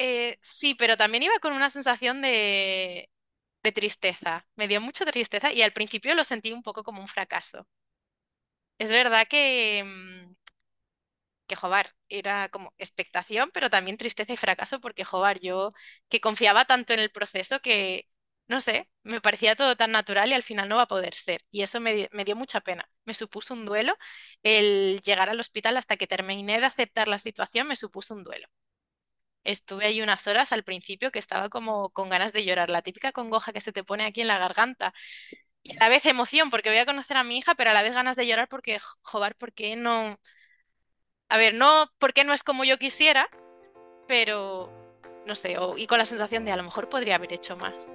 Eh, sí, pero también iba con una sensación de, tristeza. Me dio mucha tristeza y al principio lo sentí un poco como un fracaso. Es verdad que, mm, que era como expectación, pero también tristeza y fracaso, porque jobar, yo que confiaba tanto en el proceso que, no sé, me parecía todo tan natural y al final no va a poder ser. Y eso me dio mucha pena. Me supuso un duelo. El llegar al hospital hasta que terminé de aceptar la situación me supuso un duelo. Estuve ahí unas horas al principio que estaba como con ganas de llorar, la típica congoja que se te pone aquí en la garganta. Y a la vez emoción porque voy a conocer a mi hija, pero a la vez ganas de llorar porque, joder, ¿por qué no? A ver, no porque no es como yo quisiera, pero no sé, o- y con la sensación de a lo mejor podría haber hecho más.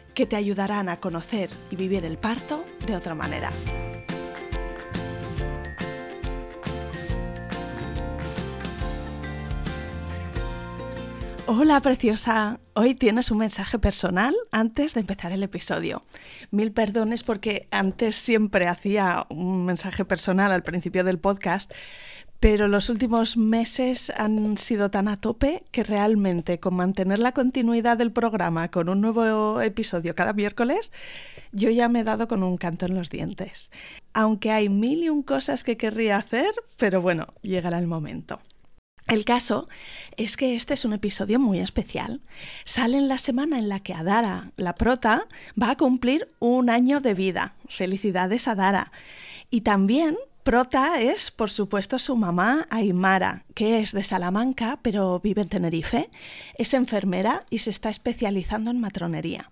que te ayudarán a conocer y vivir el parto de otra manera. Hola preciosa, hoy tienes un mensaje personal antes de empezar el episodio. Mil perdones porque antes siempre hacía un mensaje personal al principio del podcast, pero los últimos meses han sido tan a tope que realmente con mantener la continuidad del programa con un nuevo episodio cada miércoles, yo ya me he dado con un canto en los dientes. Aunque hay mil y un cosas que querría hacer, pero bueno, llegará el momento. El caso es que este es un episodio muy especial. Sale en la semana en la que Adara, la prota, va a cumplir un año de vida. Felicidades a Adara. Y también Prota es, por supuesto, su mamá Aymara, que es de Salamanca, pero vive en Tenerife. Es enfermera y se está especializando en matronería.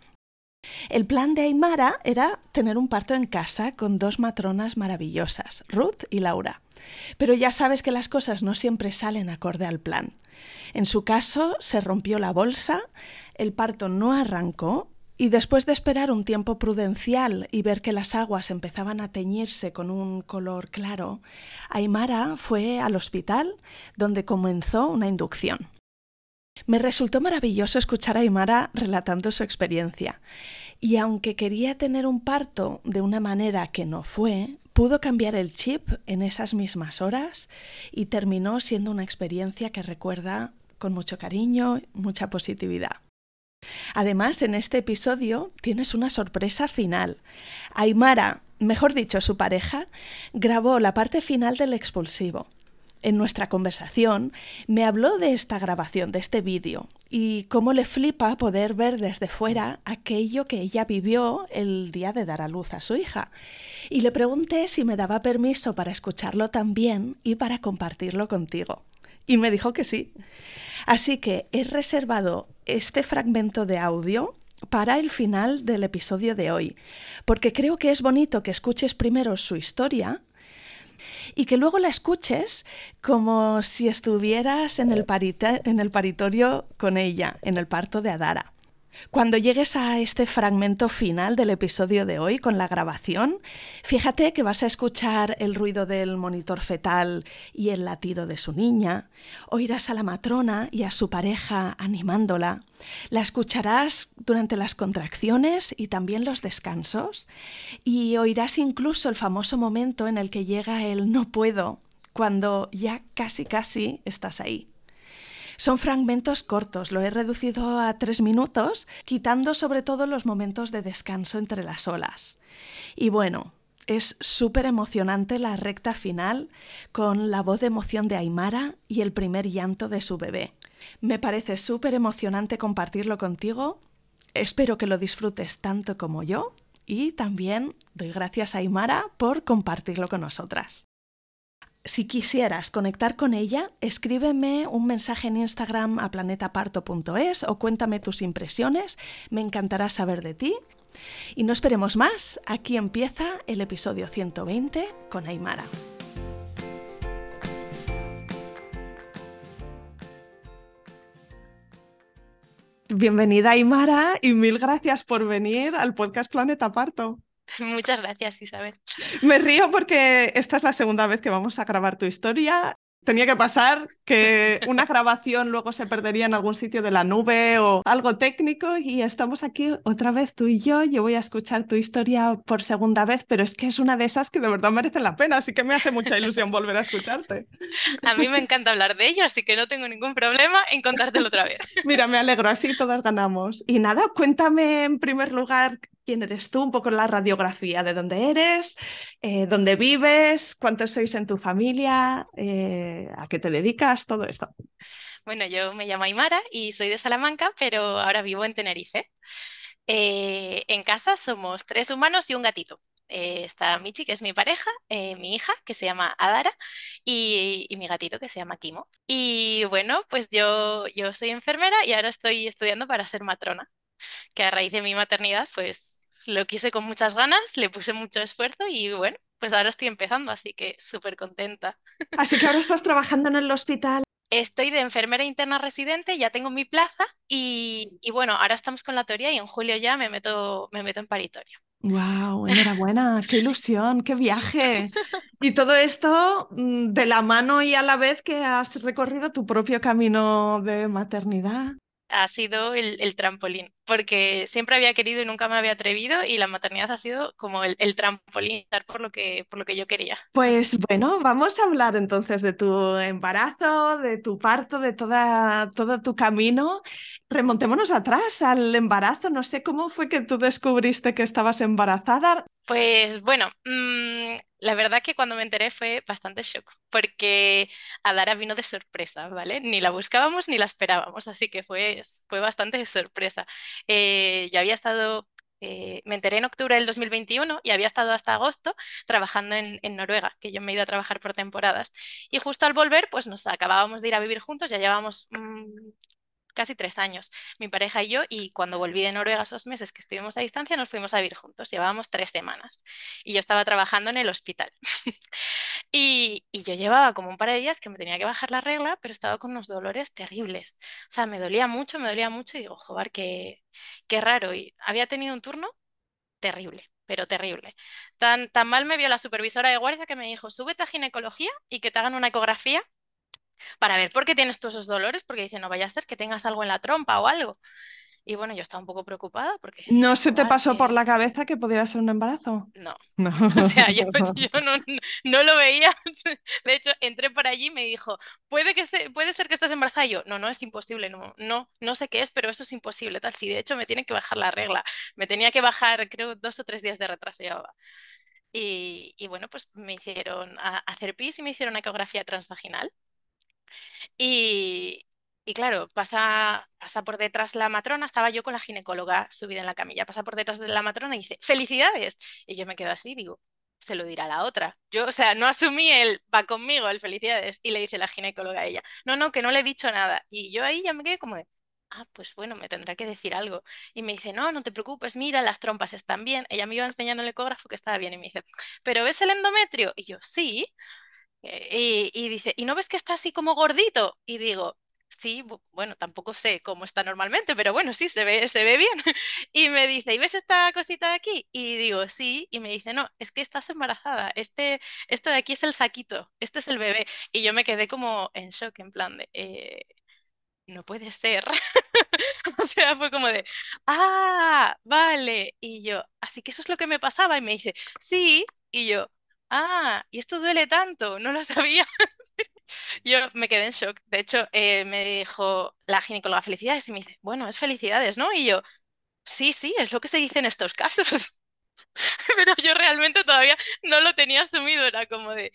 El plan de Aymara era tener un parto en casa con dos matronas maravillosas, Ruth y Laura. Pero ya sabes que las cosas no siempre salen acorde al plan. En su caso, se rompió la bolsa, el parto no arrancó y después de esperar un tiempo prudencial y ver que las aguas empezaban a teñirse con un color claro, Aymara fue al hospital donde comenzó una inducción. Me resultó maravilloso escuchar a Aymara relatando su experiencia. Y aunque quería tener un parto de una manera que no fue, pudo cambiar el chip en esas mismas horas y terminó siendo una experiencia que recuerda con mucho cariño, mucha positividad. Además, en este episodio tienes una sorpresa final. Aymara, mejor dicho, su pareja, grabó la parte final del expulsivo. En nuestra conversación me habló de esta grabación, de este vídeo, y cómo le flipa poder ver desde fuera aquello que ella vivió el día de dar a luz a su hija. Y le pregunté si me daba permiso para escucharlo también y para compartirlo contigo. Y me dijo que sí. Así que he reservado este fragmento de audio para el final del episodio de hoy, porque creo que es bonito que escuches primero su historia y que luego la escuches como si estuvieras en el, en el paritorio con ella, en el parto de Adara. Cuando llegues a este fragmento final del episodio de hoy con la grabación, fíjate que vas a escuchar el ruido del monitor fetal y el latido de su niña, oirás a la matrona y a su pareja animándola, la escucharás durante las contracciones y también los descansos, y oirás incluso el famoso momento en el que llega el no puedo, cuando ya casi casi estás ahí. Son fragmentos cortos, lo he reducido a tres minutos, quitando sobre todo los momentos de descanso entre las olas. Y bueno, es súper emocionante la recta final con la voz de emoción de Aymara y el primer llanto de su bebé. Me parece súper emocionante compartirlo contigo. Espero que lo disfrutes tanto como yo y también doy gracias a Aymara por compartirlo con nosotras. Si quisieras conectar con ella, escríbeme un mensaje en Instagram a planetaparto.es o cuéntame tus impresiones, me encantará saber de ti. Y no esperemos más, aquí empieza el episodio 120 con Aymara. Bienvenida Aymara y mil gracias por venir al podcast Planeta Parto. Muchas gracias, Isabel. Me río porque esta es la segunda vez que vamos a grabar tu historia tenía que pasar que una grabación luego se perdería en algún sitio de la nube o algo técnico y estamos aquí otra vez tú y yo. Yo voy a escuchar tu historia por segunda vez, pero es que es una de esas que de verdad merecen la pena, así que me hace mucha ilusión volver a escucharte. A mí me encanta hablar de ello, así que no tengo ningún problema en contártelo otra vez. Mira, me alegro, así todas ganamos. Y nada, cuéntame en primer lugar quién eres tú, un poco la radiografía de dónde eres, eh, dónde vives, cuántos sois en tu familia, eh, a qué te dedicas, todo esto. Bueno, yo me llamo Aymara y soy de Salamanca, pero ahora vivo en Tenerife. Eh, en casa somos tres humanos y un gatito. está Michi, que es mi pareja, mi hija, que se llama Adara, y, y, mi gatito, que se llama Kimo. Y bueno, pues yo, yo soy enfermera y ahora estoy estudiando para ser matrona, que a raíz de mi maternidad, pues lo quise con muchas ganas, le puse mucho esfuerzo y bueno, pues ahora estoy empezando, así que súper contenta. Así que ahora estás trabajando en el hospital. Estoy de enfermera interna residente, ya tengo mi plaza y, y, bueno, ahora estamos con la teoría y en julio ya me meto, me meto en paritorio. ¡Wow! Enhorabuena, qué ilusión, qué viaje. Y todo esto mm, de la mano y a la vez que has recorrido tu propio camino de maternidad ha sido el, trampolín, porque siempre había querido y nunca me había atrevido y la maternidad ha sido como el, el trampolín por lo, que, por lo que yo quería. Pues bueno, vamos a hablar entonces de tu embarazo, de tu parto, de toda, todo tu camino. Remontémonos atrás al embarazo. No sé cómo fue que tú descubriste que estabas embarazada. Pues bueno, mm, la verdad que cuando me enteré fue bastante shock, porque Adara vino de sorpresa, ¿vale? Ni la buscábamos ni la esperábamos, así que fue, fue bastante sorpresa. Eh, yo había estado, eh, me enteré en octubre del 2021 y había estado hasta agosto trabajando en, Noruega, que yo me he ido a trabajar por temporadas. Y justo al volver, pues nos acabábamos de ir a vivir juntos, ya llevábamos mm, casi tres años, mi pareja y yo, y cuando volví de Noruega esos meses que estuvimos a distancia, nos fuimos a vivir juntos, llevábamos tres semanas, y yo estaba trabajando en el hospital. y, yo llevaba como un par de días que me tenía que bajar la regla, pero estaba con unos dolores terribles. O sea, me dolía mucho, me dolía mucho, y digo, joder, qué, qué raro. Y había tenido un turno terrible pero terrible. Tan, tan mal me vio la supervisora de guardia que me dijo, súbete a ginecología y que te hagan una ecografía para ver por qué tienes todos esos dolores, porque dice, no vaya a ser que tengas algo en la trompa o algo. Y bueno, yo estaba un poco preocupada porque... ¿No se te pasó por la cabeza que pudiera ser un embarazo? No. no. O sea, yo, no, lo veía. De hecho, entré por allí y me dijo, ¿puede, que puede ser que estés embarazada. Y yo, no, no, es imposible. No, no, no sé qué es, pero eso es imposible. Tal, sí, de hecho me tiene que bajar la regla. Me tenía que bajar, creo, dos o tres días de retraso llevaba. Y, y bueno, pues me hicieron hacer pis y me hicieron una ecografía transvaginal. Y, y claro, pasa, pasa por detrás la matrona, estaba yo con la ginecóloga subida en la camilla, pasa por detrás de la matrona y dice, felicidades. Y yo me quedo así, digo, se lo dirá la otra. Yo, o sea, no asumí el va conmigo, el felicidades. Y le dice la ginecóloga a ella, no, no, que no le he dicho nada. Y yo ahí ya me quedé como ah, pues bueno, me tendrá que decir algo. Y me dice, no, no te preocupes, mira, las trompas están bien. Ella me iba enseñando el ecógrafo que estaba bien y me dice, ¿pero ves el endometrio? Y yo, sí. Eh, y, dice, ¿y no ves que está así como gordito? Y digo, sí, bueno, tampoco sé cómo está normalmente, pero bueno, sí, se ve, se ve bien. Y me dice, ¿y ves esta cosita de aquí? Y digo, sí, y me dice, no, es que estás embarazada, este, esto de aquí es el saquito, este es el bebé. Y yo me quedé como en shock, en plan de, eh, no puede ser. o sea, fue como de, ah, vale. Y yo, así que eso es lo que me pasaba. Y me dice, sí. Y yo, ah, y esto duele tanto, no lo sabía. Yo me quedé en shock. De hecho, eh, me dijo la ginecóloga felicidades y me dice, bueno, es felicidades, ¿no? Y yo, sí, sí, es lo que se dice en estos casos. Pero yo realmente todavía no lo tenía asumido, era como de...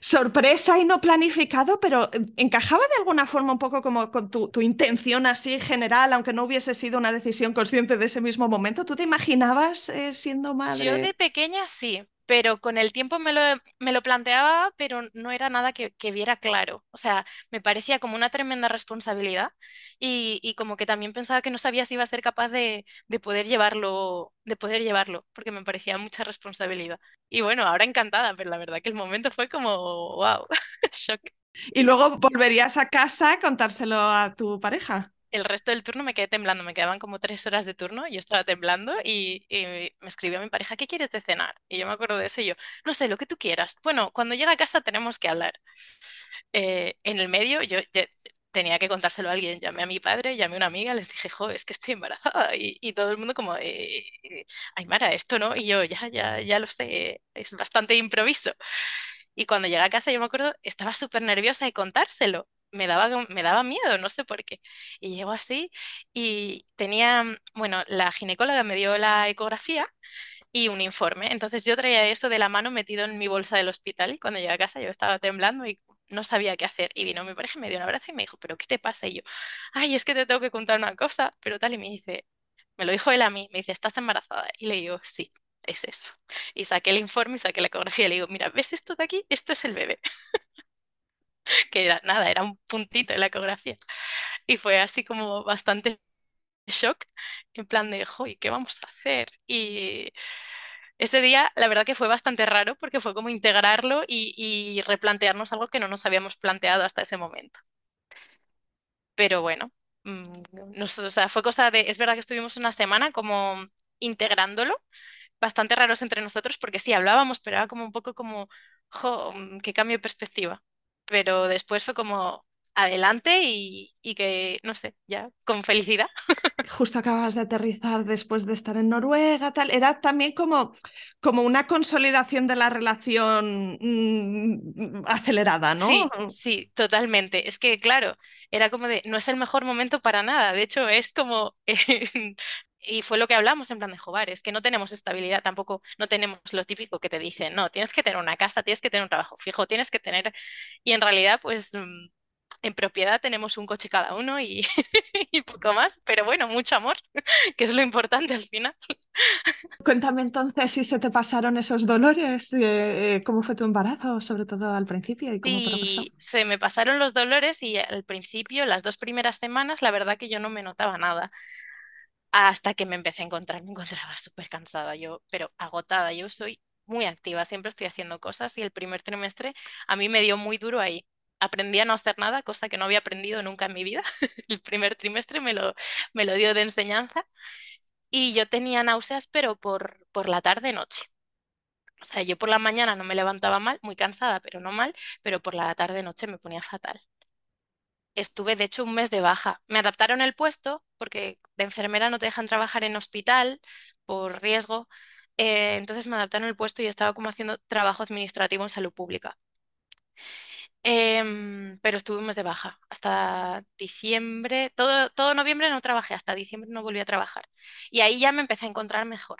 Sorpresa y no planificado, pero eh, encajaba de alguna forma un poco como con tu, tu intención así general, aunque no hubiese sido una decisión consciente de ese mismo momento. ¿Tú te imaginabas eh, siendo madre? Yo de pequeña sí, pero con el tiempo me lo, me lo planteaba, pero no era nada que, que viera claro. O sea, me parecía como una tremenda responsabilidad y, y como que también pensaba que no sabía si iba a ser capaz de, de poder llevarlo, de poder llevarlo, porque me parecía mucha responsabilidad. Y bueno, ahora encantada, pero la verdad que el momento fue como, wow, shock. Y luego volverías a casa a contárselo a tu pareja. El resto del turno me quedé temblando, me quedaban como tres horas de turno y yo estaba temblando y, y me escribió mi pareja, ¿qué quieres de cenar? Y yo me acuerdo de eso y yo, no sé, lo que tú quieras. Bueno, cuando llegue a casa tenemos que hablar. Eh, en el medio yo, yo tenía que contárselo a alguien, llamé a mi padre, llamé a una amiga, les dije, jo, es que estoy embarazada y, y todo el mundo como, eh, Aymara, esto no, y yo, ya, ya, ya lo sé, es bastante improviso. Y cuando llegué a casa, yo me acuerdo, estaba súper nerviosa de contárselo. Me daba, me daba miedo, no sé por qué. Y llego así y tenía, bueno, la ginecóloga me dio la ecografía y un informe. Entonces yo traía esto de la mano metido en mi bolsa del hospital y cuando llegué a casa yo estaba temblando y no sabía qué hacer. Y vino mi pareja me dio un abrazo y me dijo, ¿pero qué te pasa? Y yo, ay, es que te tengo que contar una cosa, pero tal. Y me dice, me lo dijo él a mí, me dice, ¿estás embarazada? Y le digo, sí, es eso. Y saqué el informe y saqué la ecografía y le digo, mira, ¿ves esto de aquí? Esto es el bebé. que era nada, era un puntito en la ecografía. Y fue así como bastante shock, en plan de, ¿y ¿qué vamos a hacer? Y ese día, la verdad que fue bastante raro porque fue como integrarlo y, y replantearnos algo que no nos habíamos planteado hasta ese momento. Pero bueno, mm, nos- o sea, fue cosa de, es verdad que estuvimos una semana como integrándolo, bastante raros entre nosotros porque sí, hablábamos, pero era como un poco como, jo, mm, qué cambio de perspectiva. Pero después fue como adelante y, y que, no sé, ya, con felicidad. Justo acabas de aterrizar después de estar en Noruega, tal. Era también como, como una consolidación de la relación mm, acelerada, ¿no? Sí, sí, totalmente. Es que, claro, era como de, no es el mejor momento para nada. De hecho, es como, y fue lo que hablamos en plan de joder, es que no tenemos estabilidad, tampoco no tenemos lo típico que te dicen, no, tienes que tener una casa, tienes que tener un trabajo fijo, tienes que tener, y en realidad, pues mm, en propiedad tenemos un coche cada uno y, y poco más, pero bueno, mucho amor, que es lo importante al final. Cuéntame entonces si se te pasaron esos dolores, eh, eh, cómo fue tu embarazo, sobre todo al principio y cómo. Sí, se me pasaron los dolores y al principio, las dos primeras semanas, la verdad que yo no me notaba nada. Hasta que me empecé a encontrar, me encontraba súper cansada yo, pero agotada. Yo soy muy activa, siempre estoy haciendo cosas y el primer trimestre a mí me dio muy duro ahí. Aprendí a no hacer nada, cosa que no había aprendido nunca en mi vida. El primer trimestre me lo, me lo dio de enseñanza y yo tenía náuseas, pero por, por la tarde-noche. O sea, yo por la mañana no me levantaba mal, muy cansada, pero no mal, pero por la tarde-noche me ponía fatal. Estuve, de hecho, un mes de baja. Me adaptaron el puesto porque de enfermera no te dejan trabajar en hospital por riesgo. eh, entonces me adaptaron el puesto y estaba como haciendo trabajo administrativo en salud pública. Em, pero estuve un mes de baja hasta diciembre. Todo, todo noviembre no trabajé, hasta diciembre no volví a trabajar. Y ahí ya me empecé a encontrar mejor.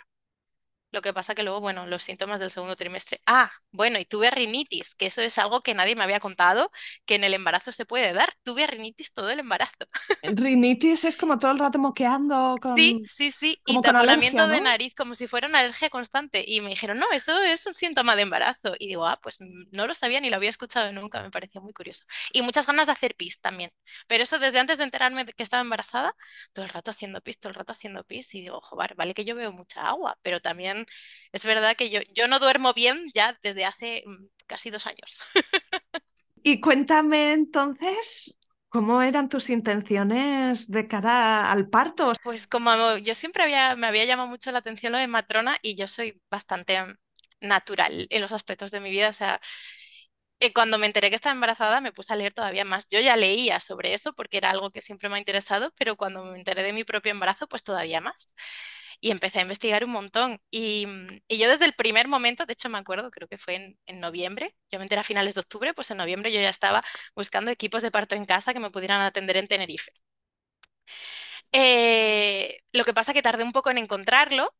Lo que pasa que luego, bueno, los síntomas del segundo trimestre. Ah, bueno, y tuve rinitis, que eso es algo que nadie me había contado, que en el embarazo se puede dar. Tuve rinitis todo el embarazo. Rinitis es como todo el rato moqueando Sí, con, sí, sí, y como con alergia, taponamiento de nariz como si fuera una alergia constante. Y me dijeron, no, eso es un síntoma de embarazo. Y digo, ah, pues no lo sabía ni lo había escuchado nunca, me parecía muy curioso. Y muchas ganas de hacer pis también. Pero eso desde antes de enterarme de que estaba embarazada, todo el rato haciendo pis, todo el rato haciendo pis. Y digo, joder, vale que yo veo mucha agua, pero también es verdad que yo, yo no duermo bien ya desde hace mm, casi dos años. Y cuéntame entonces, ¿cómo eran tus intenciones de cara al parto? Pues como yo siempre había, me había llamado mucho la atención lo de matrona y yo soy bastante mm, natural en los aspectos de mi vida, o sea, eh, cuando me enteré que estaba embarazada me puse a leer todavía más. Yo ya leía sobre eso porque era algo que siempre me ha interesado, pero cuando me enteré de mi propio embarazo, pues todavía más. Y empecé a investigar un montón. Y, mm, y yo desde el primer momento, de hecho me acuerdo, creo que fue en, en noviembre, yo me enteré a finales de octubre, pues en noviembre yo ya estaba buscando equipos de parto en casa que me pudieran atender en Tenerife. Eh, lo que pasa que tardé un poco en encontrarlo,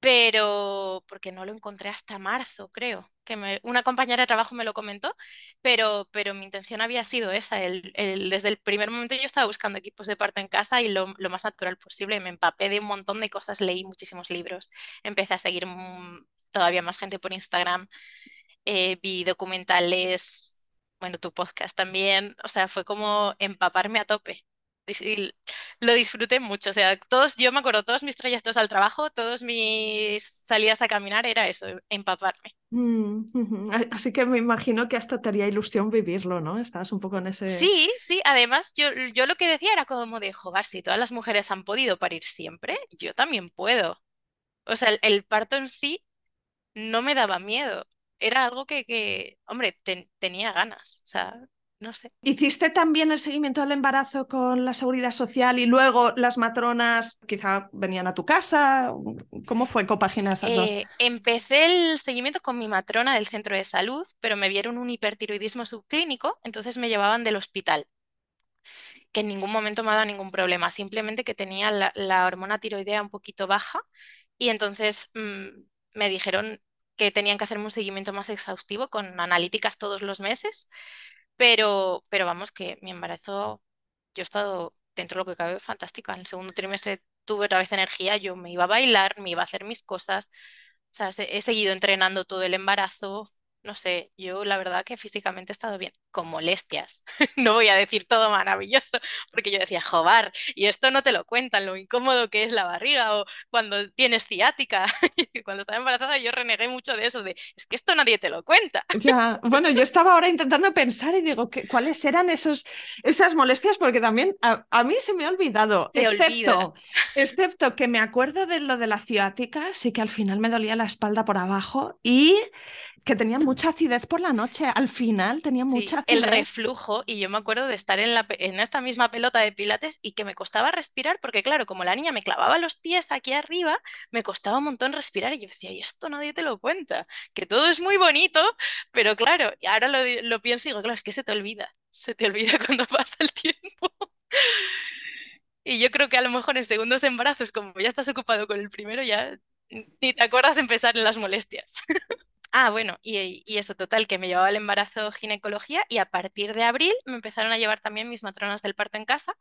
pero porque no lo encontré hasta marzo, creo, que una compañera de trabajo me lo comentó, pero, pero mi intención había sido esa, el, el- desde el primer momento yo estaba buscando equipos de parto en casa y lo, lo más natural posible, me empapé de un montón de cosas, leí muchísimos libros, empecé a seguir mm, todavía más gente por Instagram, eh, vi documentales, bueno, tu podcast también, o sea, fue como empaparme a tope. Y lo disfruté mucho, o sea, todos, yo me acuerdo, todos mis trayectos al trabajo, todos mis salidas a caminar era eso, empaparme. Mm, Así que me imagino que hasta te haría ilusión vivirlo, ¿no? Estabas un poco en ese... Sí, sí, además yo, yo lo que decía era como de, joder, si todas las mujeres han podido parir siempre, yo también puedo. O sea, el, el parto en sí no me daba miedo, era algo que, que hombre, ten- tenía ganas, o sea, no sé. ¿Hiciste también el seguimiento del embarazo con la seguridad social y luego las matronas quizá venían a tu casa? ¿Cómo fue compaginar esas dos? Eh, empecé el seguimiento con mi matrona del centro de salud, pero me vieron un hipertiroidismo subclínico, entonces me llevaban del hospital, que en ningún momento me ha dado ningún problema, simplemente que tenía la, la hormona tiroidea un poquito baja y entonces mm, me dijeron que tenían que hacerme un seguimiento más exhaustivo con analíticas todos los meses, pero, pero vamos, que mi embarazo, yo he estado dentro de lo que cabe fantástica. En el segundo trimestre tuve otra vez energía, yo me iba a bailar, me iba a hacer mis cosas. O sea, se- he seguido entrenando todo el embarazo. No sé, yo la verdad que físicamente he estado bien, con molestias. No voy a decir todo maravilloso, porque yo decía, jobar, y esto no te lo cuentan, lo incómodo que es la barriga o cuando tienes ciática. Cuando estaba embarazada yo renegué mucho de eso, de, es que esto nadie te lo cuenta. Ya, bueno, yo estaba ahora intentando pensar y digo, ¿qué- ¿cuáles eran esos, esas molestias? Porque también a, a mí se me ha olvidado, Se olvida. excepto, excepto que me acuerdo de lo de la ciática, sí que al final me dolía la espalda por abajo y que tenía mucha acidez por la noche. Al final tenía Sí, mucha el reflujo, y yo me acuerdo de estar en la, en esta misma pelota de pilates y que me costaba respirar, porque claro, como la niña me clavaba los pies aquí arriba, me costaba un montón respirar y yo decía, y esto nadie te lo cuenta, que todo es muy bonito, pero claro, y ahora lo, lo pienso y digo, claro, es que se te olvida, se te olvida cuando pasa el tiempo. Y yo creo que a lo mejor en segundos embarazos, como ya estás ocupado con el primero, ya ni te acuerdas empezar en las molestias. Ah, bueno, y, eso total, que me llevaba el embarazo ginecología y a partir de abril me empezaron a llevar también mis matronas del parto en casa,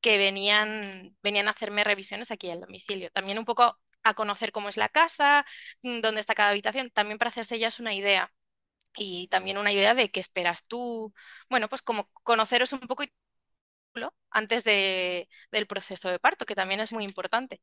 que venían, venían a hacerme revisiones aquí al domicilio. También un poco a conocer cómo es la casa, mm, dónde está cada habitación, también para hacerse ellas una idea. Y también una idea de qué esperas tú, bueno, pues como conoceros un poco antes de, del proceso de parto, que también es muy importante,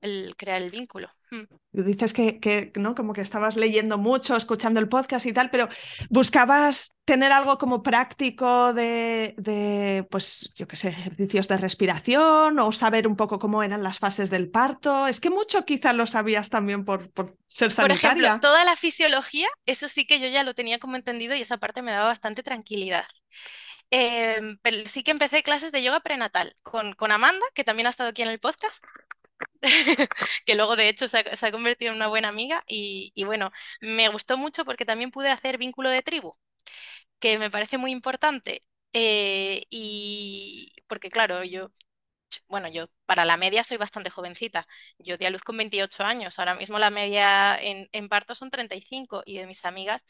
el crear el vínculo. Mm. Dices que, que, ¿no? Como que estabas leyendo mucho, escuchando el podcast y tal, pero buscabas tener algo como práctico de, de, pues, yo qué sé, ejercicios de respiración o saber un poco cómo eran las fases del parto. Es que mucho quizás lo sabías también por, por ser Por ejemplo, sanitaria. toda la fisiología, eso sí que yo ya lo tenía como entendido y esa parte me daba bastante tranquilidad. Em, pero sí que empecé clases de yoga prenatal con, con Amanda, que también ha estado aquí en el podcast, que luego de hecho se ha, convertido en una buena amiga y, bueno, me gustó mucho porque también pude hacer vínculo de tribu, que me parece muy importante. eh, y porque claro, yo, bueno, yo para la media soy bastante jovencita. Yo di a luz con 28 años. Ahora mismo la media en, en parto son 35 y de mis amigas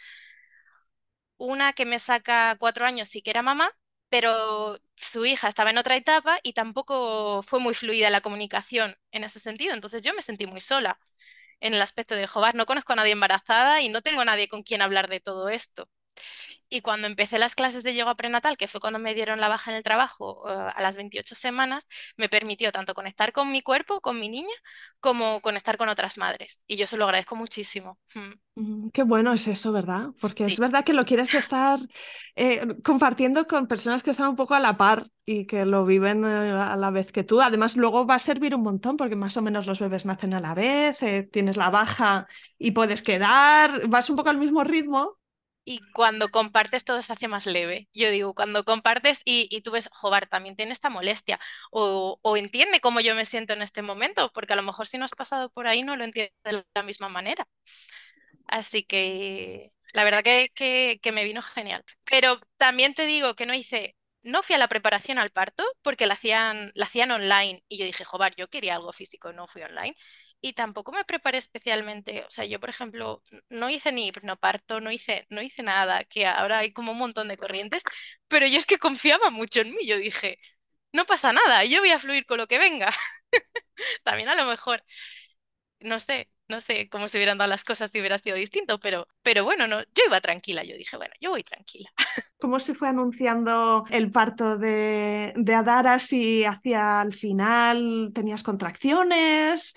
una que me saca cuatro años sí que era mamá, pero su hija estaba en otra etapa y tampoco fue muy fluida la comunicación en ese sentido. Entonces yo me sentí muy sola en el aspecto de, joder, no conozco a nadie embarazada y no tengo a nadie con quien hablar de todo esto. Y cuando empecé las clases de yoga prenatal, que fue cuando me dieron la baja en el trabajo eh, a las 28 semanas, me permitió tanto conectar con mi cuerpo, con mi niña, como conectar con otras madres. Y yo se lo agradezco muchísimo. Mm, Mm, Qué bueno es eso, ¿verdad? Porque es verdad que lo quieres estar eh, compartiendo con personas que están un poco a la par y que lo viven eh, a la vez que tú. Además, luego va a servir un montón porque más o menos los bebés nacen a la vez, eh, tienes la baja y puedes quedar, vas un poco al mismo ritmo. Y cuando compartes todo se hace más leve. Yo digo, cuando compartes y, y tú ves, joder, también tiene esta molestia o, o entiende cómo yo me siento en este momento, porque a lo mejor si no has pasado por ahí no lo entiende de la misma manera. Así que la verdad que, que, que me vino genial. Pero también te digo que no hice, no fui a la preparación al parto porque la hacían, la hacían online y yo dije, joder, yo quería algo físico, no fui online. Y tampoco me preparé especialmente, o sea, yo por ejemplo no hice ni parto, no hice, no hice nada, que ahora hay como un montón de corrientes, pero yo es que confiaba mucho en mí, yo dije, no pasa nada, yo voy a fluir con lo que venga. También a lo mejor, no sé, No sé cómo se hubieran dado las cosas si hubiera sido distinto, pero, pero bueno, no, yo iba tranquila. Yo dije, bueno, yo voy tranquila. ¿Cómo se fue anunciando el parto de, de Adara? Si hacia el final tenías contracciones,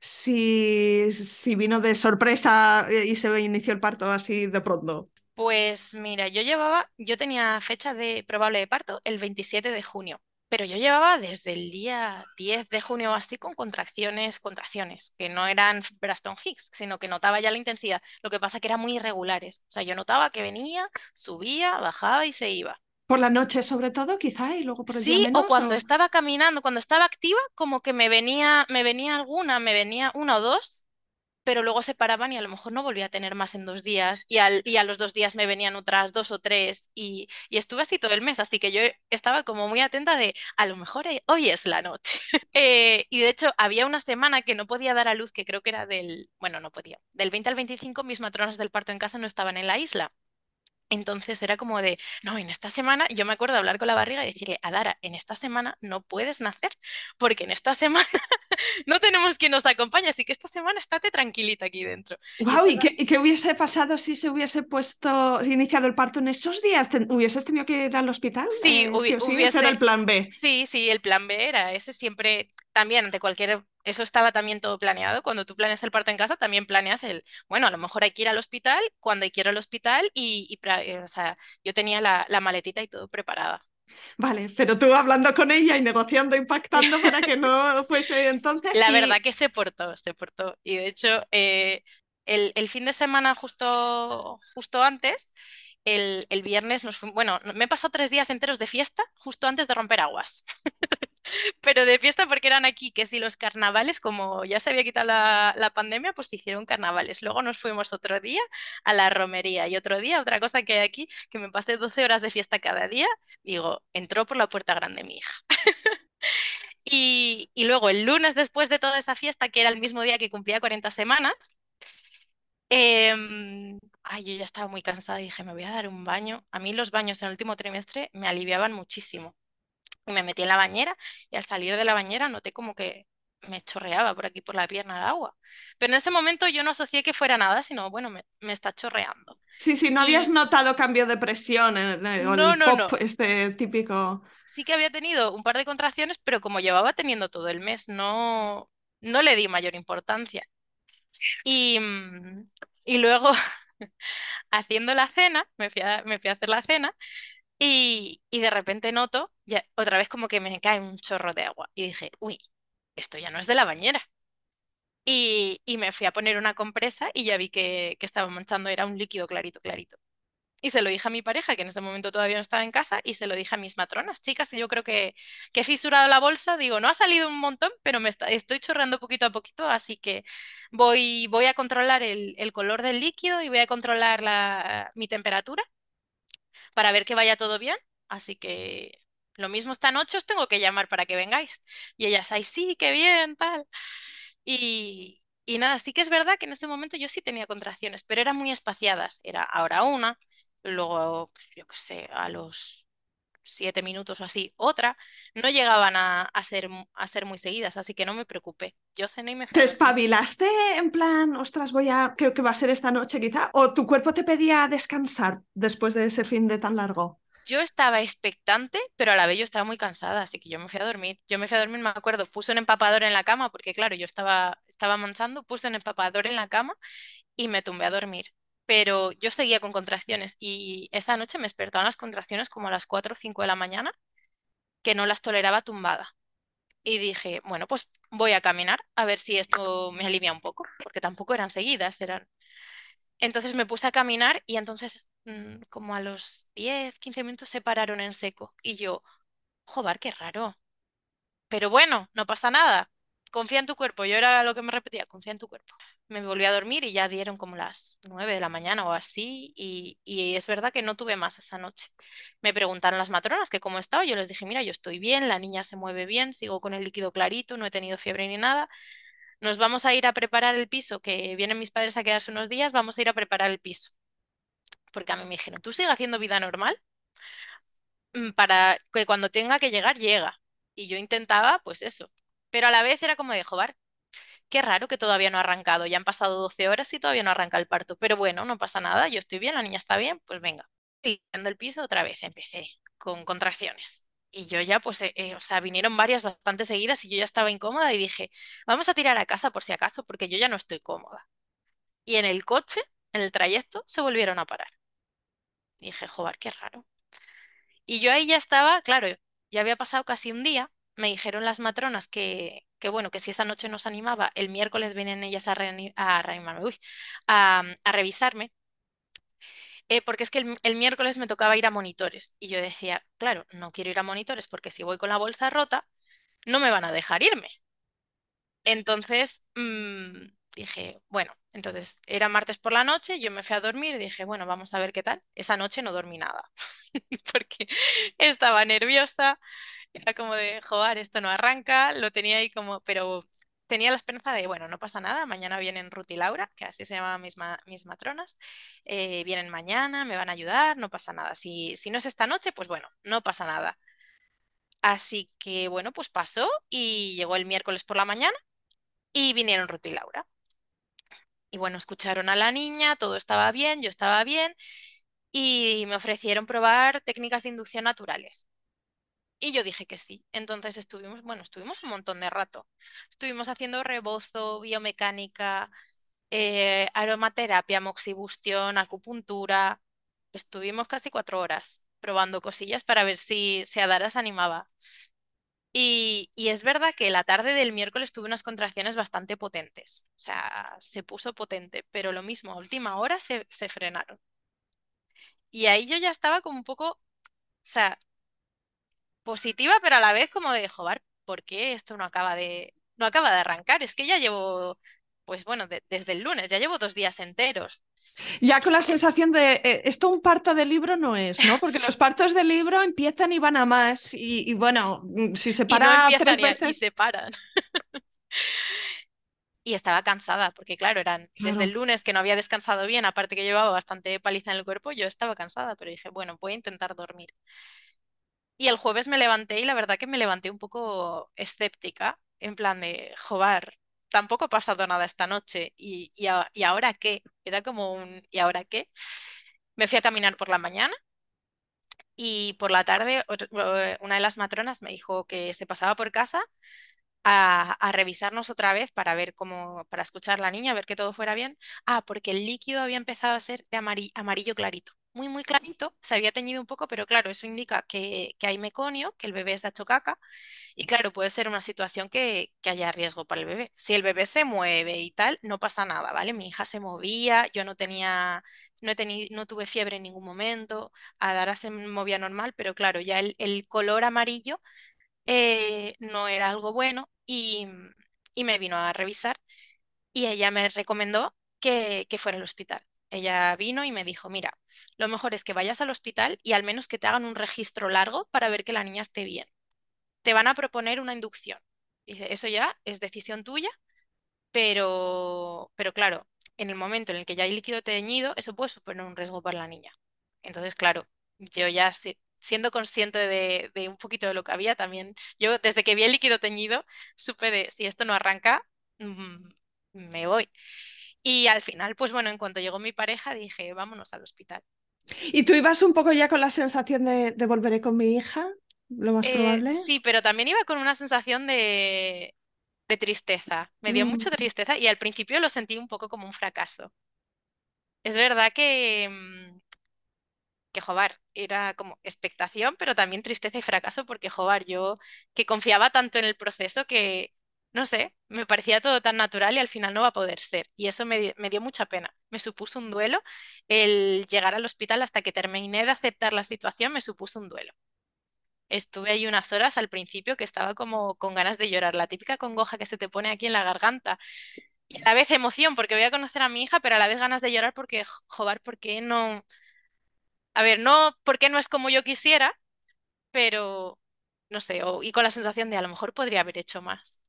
si, si vino de sorpresa y se inició el parto así de pronto. Pues mira, yo llevaba, yo tenía fecha de probable de parto el 27 de junio, pero yo llevaba desde el día 10 de junio así con contracciones, contracciones, que no eran Braston Hicks, sino que notaba ya la intensidad. Lo que pasa que eran muy irregulares. O sea, yo notaba que venía, subía, bajaba y se iba. Por la noche sobre todo, quizá, y luego por el día Sí, o menos. cuando o- estaba caminando, cuando estaba activa, como que me venía, me venía alguna, me venía una o dos, pero luego se paraban y a lo mejor no volvía a tener más en dos días y, al, y a los dos días me venían otras dos o tres y, y estuve así todo el mes, así que yo estaba como muy atenta de a lo mejor hoy es la noche. Eh, y de hecho había una semana que no podía dar a luz, que creo que era del, bueno, no podía, del 20 al 25 mis matronas del parto en casa no estaban en la isla. Entonces era como de, no, en esta semana, yo me acuerdo de hablar con la barriga y decirle, Adara, en esta semana no puedes nacer, porque en esta semana no tenemos quien nos acompañe, así que esta semana estate tranquilita aquí dentro. Y Guau, ¿y qué, y qué hubiese pasado si se hubiese puesto, iniciado el parto en esos días? ¿Te- ¿Hubieses tenido que ir al hospital? Sí, Eh, hubi- sí, ese era el hubiese, plan B. sí, sí, el plan B era ese siempre, también ante cualquier, eso estaba también todo planeado. Cuando tú planeas el parto en casa, también planeas el, bueno, a lo mejor hay que ir al hospital cuando hay que ir al hospital y, y eh, o sea, yo tenía la, la maletita y todo preparada. Vale, pero tú hablando con ella y negociando y pactando para que no fuese entonces La verdad que se portó, se portó. Y de hecho, eh, el, el fin de semana justo, justo antes, el, el viernes nos bueno, me he pasado tres días enteros de fiesta justo antes de romper aguas. Pero de fiesta porque eran aquí, que si los carnavales, como ya se había quitado la, la pandemia, pues hicieron carnavales. Luego nos fuimos otro día a la romería y otro día, otra cosa que hay aquí, que me pasé 12 horas de fiesta cada día, digo, entró por la puerta grande mi hija. Y, y luego el lunes después de toda esa fiesta, que era el mismo día que cumplía 40 semanas, em, ay, yo ya estaba muy cansada y dije, me voy a dar un baño. A mí los baños en el último trimestre me aliviaban muchísimo. Y me metí en la bañera y al salir de la bañera noté como que me chorreaba por aquí por la pierna el agua. Pero en ese momento yo no asocié que fuera nada, sino, bueno, me, me está chorreando. sí, sí, no habías notado cambio de presión en el, o no, el no, pop no. este típico. Sí que había tenido un par de contracciones, pero como llevaba teniendo todo el mes, no, no le di mayor importancia. Y, mm, y luego, haciendo la cena, me fui a, me fui a hacer la cena y, de repente noto, ya, otra vez como que me cae un chorro de agua. Y dije, uy, esto ya no es de la bañera. Y, me fui a poner una compresa y ya vi que, que estaba manchando, era un líquido clarito, clarito. Y se lo dije a mi pareja, que en ese momento todavía no estaba en casa, y se lo dije a mis matronas. Chicas, yo creo que, que he fisurado la bolsa. Digo, no ha salido un montón, pero me estoy chorreando poquito a poquito, así que voy, voy a controlar el, el color del líquido y voy a controlar la, mi temperatura para ver que vaya todo bien. Así que lo mismo esta noche os tengo que llamar para que vengáis. Y ellas, ay, sí, qué bien, tal. Y, y nada, sí que es verdad que en ese momento yo sí tenía contracciones, pero eran muy espaciadas. Era ahora una, luego, pues, yo qué sé, a los siete minutos o así, otra. No llegaban a, a ser, a ser muy seguidas, así que no me preocupé. Yo cené y me fui ¿Te espabilaste en plan, ostras, voy a, creo que va a ser esta noche quizá? ¿O tu cuerpo te pedía descansar después de ese fin de tan largo? Yo estaba expectante, pero a la vez yo estaba muy cansada, así que yo me fui a dormir. Yo me fui a dormir, me acuerdo, puse un empapador en la cama, porque claro, yo estaba, estaba manchando, puse un empapador en la cama y me tumbé a dormir. Pero yo seguía con contracciones y esa noche me despertaron las contracciones como a las 4 o 5 de la mañana, que no las toleraba tumbada. Y dije, bueno, pues voy a caminar a ver si esto me alivia un poco, porque tampoco eran seguidas, eran... Entonces me puse a caminar y entonces mm, como a los 10 15 minutos se pararon en seco y yo, joder, qué raro. Pero bueno, no pasa nada. Confía en tu cuerpo. Yo era lo que me repetía, confía en tu cuerpo. Me volví a dormir y ya dieron como las 9 de la mañana o así. Y, y es verdad que no tuve más esa noche. Me preguntaron las matronas que cómo estaba. Yo les dije, mira, yo estoy bien, la niña se mueve bien, sigo con el líquido clarito, no he tenido fiebre ni nada. Nos vamos a ir a preparar el piso, que vienen mis padres a quedarse unos días, vamos a ir a preparar el piso. Porque a mí me dijeron, ¿tú sigues haciendo vida normal? mm, para que cuando tenga que llegar, llega. Y yo intentaba, pues eso. Pero a la vez era como de, joder, qué raro que todavía no ha arrancado, ya han pasado 12 horas y todavía no arranca el parto, pero bueno, no pasa nada, yo estoy bien, la niña está bien, pues venga. Limpiando el piso otra vez empecé con contracciones. Y yo ya, pues, eh, eh, o sea, vinieron varias bastante seguidas y yo ya estaba incómoda y dije, vamos a tirar a casa por si acaso, porque yo ya no estoy cómoda. Y en el coche, en el trayecto, se volvieron a parar. Y dije, joder, qué raro. Y yo ahí ya estaba, claro, ya había pasado casi un día, me dijeron las matronas que, que bueno, que si esa noche nos animaba, el miércoles vienen ellas a, a, a, a revisarme. Eh, porque es que el, el, miércoles me tocaba ir a monitores y yo decía, claro, no quiero ir a monitores porque si voy con la bolsa rota, no me van a dejar irme. Entonces mmm, dije, bueno, entonces era martes por la noche, yo me fui a dormir y dije, bueno, vamos a ver qué tal. Esa noche no dormí nada porque estaba nerviosa, era como de, joder, esto no arranca, lo tenía ahí como, pero tenía la esperanza de, bueno, no pasa nada, mañana vienen Ruth y Laura, que así se llaman mis, mis matronas, eh, vienen mañana, me van a ayudar, no pasa nada. Si, si no es esta noche, pues bueno, no pasa nada. Así que bueno, pues pasó y llegó el miércoles por la mañana y vinieron Ruth y Laura. Y bueno, escucharon a la niña, todo estaba bien, yo estaba bien y me ofrecieron probar técnicas de inducción naturales. Y yo dije que sí. Entonces estuvimos, bueno, estuvimos un montón de rato. Estuvimos haciendo rebozo, biomecánica, eh, aromaterapia, moxibustión, acupuntura. Estuvimos casi cuatro horas probando cosillas para ver si, si Adara se animaba. Y, y, es verdad que la tarde del miércoles tuve unas contracciones bastante potentes. O sea, se puso potente, pero lo mismo, a última hora se, se frenaron. Y ahí yo ya estaba como un poco, o sea, positiva, pero a la vez como de, joder, ¿por qué esto no acaba de, no acaba de arrancar? Es que ya llevo, pues bueno, de, desde el lunes, ya llevo dos días enteros. Ya con la sensación de eh, esto un parto de libro no es, ¿no? Porque sí. los partos de libro empiezan y van a más. Y, y bueno, mm, si se para y no tres y, veces... y se paran. y estaba cansada, porque claro, eran Claro. desde el lunes que no había descansado bien, aparte que llevaba bastante paliza en el cuerpo, yo estaba cansada, pero dije, bueno, voy a intentar dormir. Y el jueves me levanté y la verdad que me levanté un poco escéptica, en plan de, joder, tampoco ha pasado nada esta noche y, y, ¿y ahora qué? Era como un ¿y ahora qué? Me fui a caminar por la mañana y por la tarde eh, una de las matronas me dijo que se pasaba por casa a, a revisarnos otra vez para ver cómo, para escuchar a la niña, ver que todo fuera bien. Ah, porque el líquido había empezado a ser de amari- amarillo clarito. Muy, muy clarito, se había teñido un poco, pero claro, eso indica que, que hay meconio, que el bebé está hecho caca, y claro, puede ser una situación que, que haya riesgo para el bebé. Si el bebé se mueve y tal, no pasa nada, ¿vale? Mi hija se movía, yo no tenía, no he teni- no tuve fiebre en ningún momento, Adara se movía normal, pero claro, ya el, el color amarillo eh, no era algo bueno y, y me vino a revisar y ella me recomendó que, que fuera al hospital. Ella vino y me dijo, mira, lo mejor es que vayas al hospital y al menos que te hagan un registro largo para ver que la niña esté bien. Te van a proponer una inducción. Dice, eso ya es decisión tuya, pero, pero claro, en el momento en el que ya hay líquido teñido, eso puede suponer un riesgo para la niña. Entonces, claro, yo ya si- siendo consciente de, de un poquito de lo que había también, yo desde que vi el líquido teñido, supe de si esto no arranca, mm, me voy. Y al final, pues bueno, en cuanto llegó mi pareja, dije, vámonos al hospital. ¿Y tú ibas un poco ya con la sensación de, de volveré con mi hija? Lo más Eh, probable. sí, pero también iba con una sensación de, de tristeza. Me dio mucha Mm. tristeza y al principio lo sentí un poco como un fracaso. Es verdad que, mm, que jobar, era como expectación, pero también tristeza y fracaso, porque jobar, yo que confiaba tanto en el proceso que, no sé, me parecía todo tan natural y al final no va a poder ser. Y eso me, me dio mucha pena. Me supuso un duelo. El llegar al hospital hasta que terminé de aceptar la situación me supuso un duelo. Estuve ahí unas horas al principio que estaba como con ganas de llorar, la típica congoja que se te pone aquí en la garganta. Y a la vez emoción porque voy a conocer a mi hija, pero a la vez ganas de llorar porque, joder, ¿por qué no? A ver, no, porque no es como yo quisiera, pero no sé, y con la sensación de a lo mejor podría haber hecho más.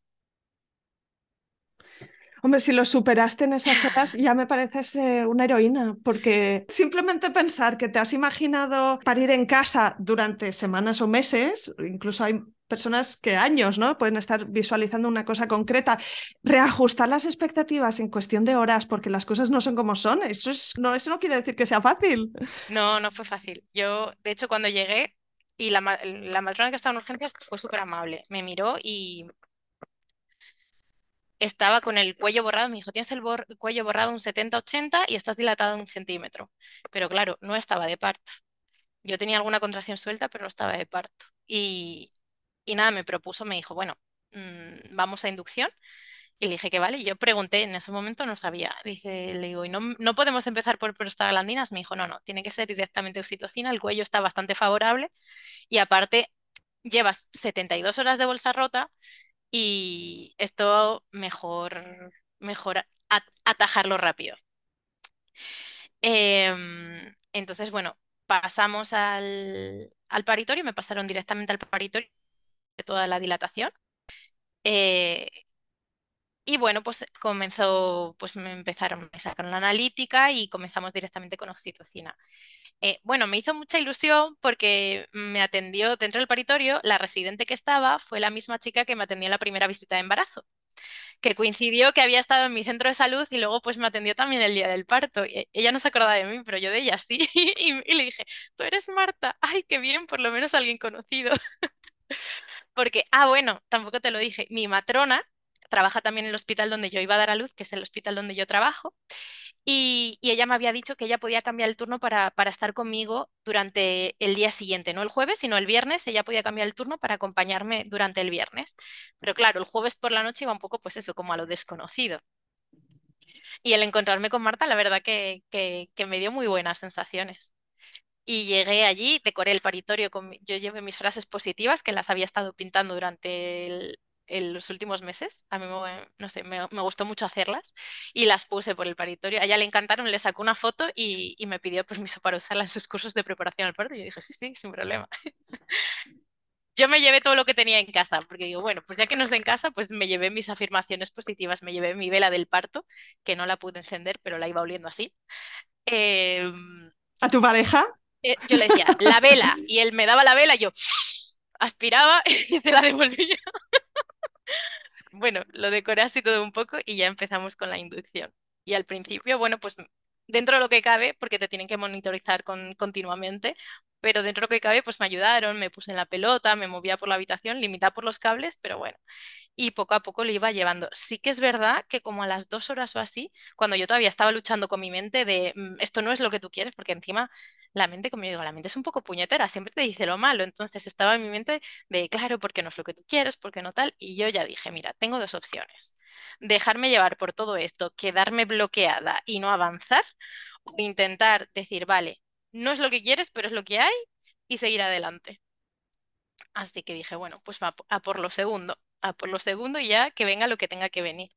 Hombre, si lo superaste en esas horas, ya me pareces eh, una heroína, porque simplemente pensar que te has imaginado parir en casa durante semanas o meses, incluso hay personas que años, ¿no? Pueden estar visualizando una cosa concreta. Reajustar las expectativas en cuestión de horas porque las cosas no son como son, eso, es, no, eso no quiere decir que sea fácil. No, no fue fácil. Yo, de hecho, cuando llegué y la, la matrona que estaba en urgencias fue súper amable, me miró y estaba con el cuello borrado, me dijo, tienes el cuello borrado un 70-80 y estás dilatada un centímetro. Pero claro, no estaba de parto. Yo tenía alguna contracción suelta, pero no estaba de parto. Y, y nada, me propuso, me dijo, bueno, mm, vamos a inducción. Y le dije que vale. Yo pregunté, en ese momento no sabía. Dice, le digo, ¿y no, no podemos empezar por prostaglandinas? Me dijo, no, no, tiene que ser directamente oxitocina. El cuello está bastante favorable. Y aparte, llevas 72 horas de bolsa rota y esto mejor, mejor atajarlo rápido. Em, entonces, bueno, pasamos al, al, paritorio, me pasaron directamente al paritorio de toda la dilatación. Eh, y bueno, pues comenzó, pues me empezaron, a sacar una analítica y comenzamos directamente con oxitocina. Eh, bueno, me hizo mucha ilusión porque me atendió dentro del paritorio, la residente que estaba fue la misma chica que me atendió en la primera visita de embarazo, que coincidió que había estado en mi centro de salud y luego pues me atendió también el día del parto. E, ella no se acordaba de mí, pero yo de ella sí. y, le dije, tú eres Marta, ay, qué bien, por lo menos alguien conocido. porque, ah, bueno, tampoco te lo dije, mi matrona trabaja también en el hospital donde yo iba a dar a luz, que es el hospital donde yo trabajo, y, ella me había dicho que ella podía cambiar el turno para, para, estar conmigo durante el día siguiente, no el jueves, sino el viernes, ella podía cambiar el turno para acompañarme durante el viernes. Pero claro, el jueves por la noche iba un poco, pues eso, como a lo desconocido. Y el encontrarme con Marta, la verdad que, que, que me dio muy buenas sensaciones. Y llegué allí, decoré el paritorio, con, yo llevé mis frases positivas que las había estado pintando durante el, en los últimos meses. A mí, me, no sé, me, gustó mucho hacerlas y las puse por el paritorio. A ella le encantaron, le sacó una foto y, me pidió permiso para usarla en sus cursos de preparación al parto. Y yo dije, sí, sí, sin problema. Yo me llevé todo lo que tenía en casa, porque digo, bueno, pues ya que no estoy en casa, pues me llevé mis afirmaciones positivas, me llevé mi vela del parto, que no la pude encender, pero la iba oliendo así. Em, ¿A tu pareja? Eh, yo le decía, la vela, y él me daba la vela, y yo aspiraba y se la devolvía. Bueno, lo decoré así todo un poco y ya empezamos con la inducción. Y al principio, bueno, pues dentro de lo que cabe, porque te tienen que monitorizar con, continuamente, pero dentro de lo que cabe, pues me ayudaron, me puse en la pelota, me movía por la habitación, limitada por los cables, pero bueno, y poco a poco le iba llevando. Sí que es verdad que como a las dos horas o así, cuando yo todavía estaba luchando con mi mente de mm, esto no es lo que tú quieres, porque encima la mente, como yo digo, la mente es un poco puñetera, siempre te dice lo malo, entonces estaba en mi mente de, claro, porque no es lo que tú quieres, porque no tal, y yo ya dije, mira, tengo dos opciones, dejarme llevar por todo esto, quedarme bloqueada y no avanzar, o intentar decir, vale, no es lo que quieres, pero es lo que hay, y seguir adelante. Así que dije, bueno, pues a, a por lo segundo, a por lo segundo y ya que venga lo que tenga que venir.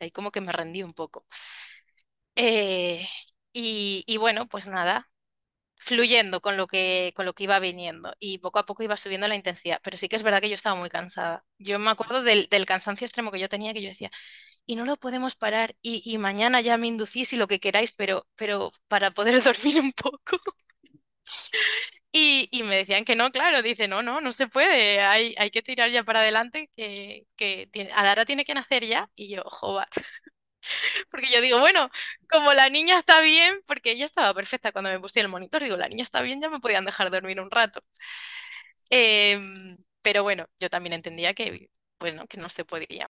Ahí como que me rendí un poco. Eh, y, bueno, pues nada, fluyendo con lo que, con lo que iba viniendo y poco a poco iba subiendo la intensidad, pero sí que es verdad que yo estaba muy cansada. Yo me acuerdo del, cansancio extremo que yo tenía, que yo decía, y no lo podemos parar y, mañana ya me inducís y lo que queráis, pero, pero para poder dormir un poco. Y, me decían que no, claro, dice, no, no, no se puede, hay, hay que tirar ya para adelante, que, que tiene, Adara tiene que nacer ya, y yo, joder. Porque yo digo, bueno, como la niña está bien, porque ella estaba perfecta cuando me puse el monitor, digo, la niña está bien, ya me podían dejar dormir un rato. Em, pero bueno, yo también entendía que, bueno, que no se podía.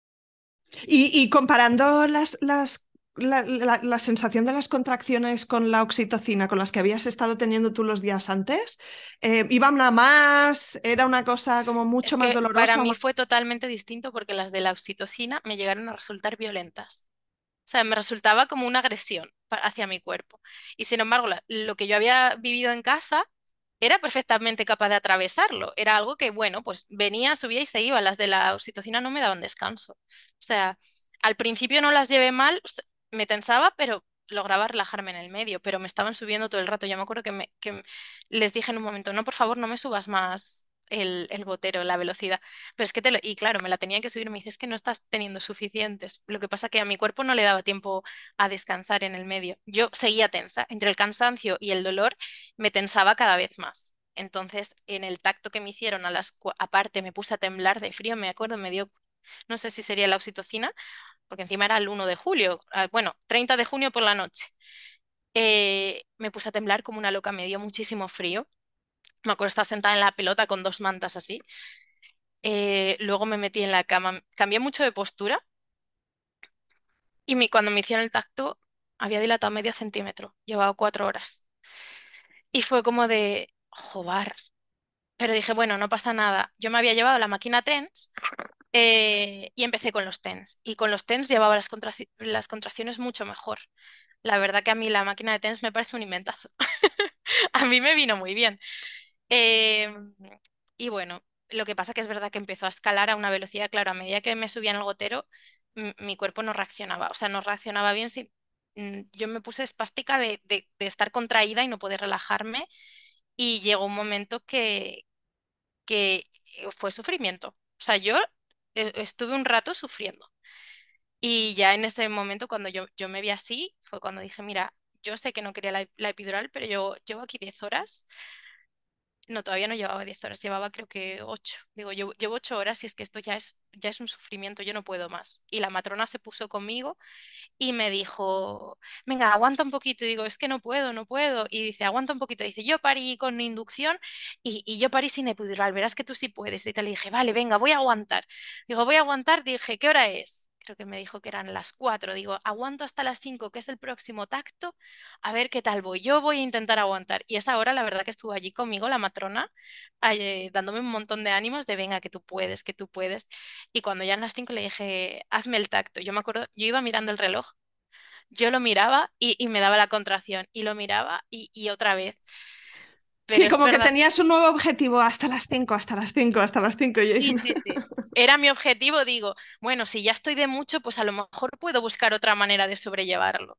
Y, comparando las, las la, sensación de las contracciones con la oxitocina, con las que habías estado teniendo tú los días antes, eh, ¿iban a más? ¿Era una cosa como mucho más dolorosa? Para mí fue totalmente distinto porque las de la oxitocina me llegaron a resultar violentas. Sea, me resultaba como una agresión hacia mi cuerpo. Y sin embargo, lo que yo había vivido en casa era perfectamente capaz de atravesarlo. Era algo que, bueno, pues venía, subía y se iba. Las de la oxitocina no me daban descanso. O sea, al principio no las llevé mal, me tensaba, pero lograba relajarme en el medio, pero me estaban subiendo todo el rato. Yo me acuerdo que, me, que les dije en un momento, no, por favor, no me subas más el, el botero, la velocidad. Pero es que, te y claro, me la tenía que subir, me dice, es que no estás teniendo suficientes. Lo que pasa que a mi cuerpo no le daba tiempo a descansar en el medio. Yo seguía tensa, entre el cansancio y el dolor, me tensaba cada vez más. Entonces, en el tacto que me hicieron, a las, aparte me puse a temblar de frío, me acuerdo, me dio, no sé si sería la oxitocina, porque encima era el 1 de julio, ah, bueno, 30 de junio por la noche. Eh, me puse a temblar como una loca, me dio muchísimo frío. Me acuerdo estar sentada en la pelota con dos mantas así. Eh, luego me metí en la cama, cambié mucho de postura y cuando me hicieron el tacto había dilatado medio centímetro, llevaba cuatro horas. Y fue como de, jobar. Pero dije, bueno, no pasa nada. Yo me había llevado la máquina TENS eh, y empecé con los TENS. Y con los TENS llevaba las, las contracciones mucho mejor. La verdad que a mí la máquina de TENS me parece un inventazo. a mí me vino muy bien. Em, y bueno, lo que pasa que es verdad que empezó a escalar a una velocidad, claro, a medida que me subía en el gotero, mi cuerpo no reaccionaba, o sea, no reaccionaba bien. Si, mm, yo me puse espástica de, de, estar contraída y no poder relajarme y llegó un momento que, que fue sufrimiento. O sea, yo eh, estuve un rato sufriendo. Y ya en ese momento, cuando yo, yo me vi así, fue cuando dije, mira, yo sé que no quería la, la epidural, pero yo llevo aquí 10 horas no, todavía no llevaba 10 horas, llevaba creo que 8. Digo, yo llevo 8 horas y es que esto ya es, ya es un sufrimiento, yo no puedo más. Y la matrona se puso conmigo y me dijo, venga, aguanta un poquito. Y digo, es que no puedo, no puedo. Y dice, aguanta un poquito. Dice, yo parí con inducción y, y yo parí sin epidural, verás que tú sí puedes. Y te le dije, vale, venga, voy a aguantar. Digo, voy a aguantar. Dije, ¿qué hora es? Creo que me dijo que eran las 4. Digo, aguanto hasta las 5, que es el próximo tacto, a ver qué tal voy. Yo voy a intentar aguantar. Y esa hora, la verdad que estuvo allí conmigo, la matrona, eh, dándome un montón de ánimos de venga, que tú puedes, que tú puedes. Y cuando ya en las 5 le dije, hazme el tacto. Yo me acuerdo, yo iba mirando el reloj, yo lo miraba y, me daba la contracción, y lo miraba y, otra vez. Sí, como que tenías un nuevo objetivo hasta las 5, hasta las 5, hasta las 5. Sí, sí, sí era mi objetivo, digo, bueno, si ya estoy de mucho, pues a lo mejor puedo buscar otra manera de sobrellevarlo.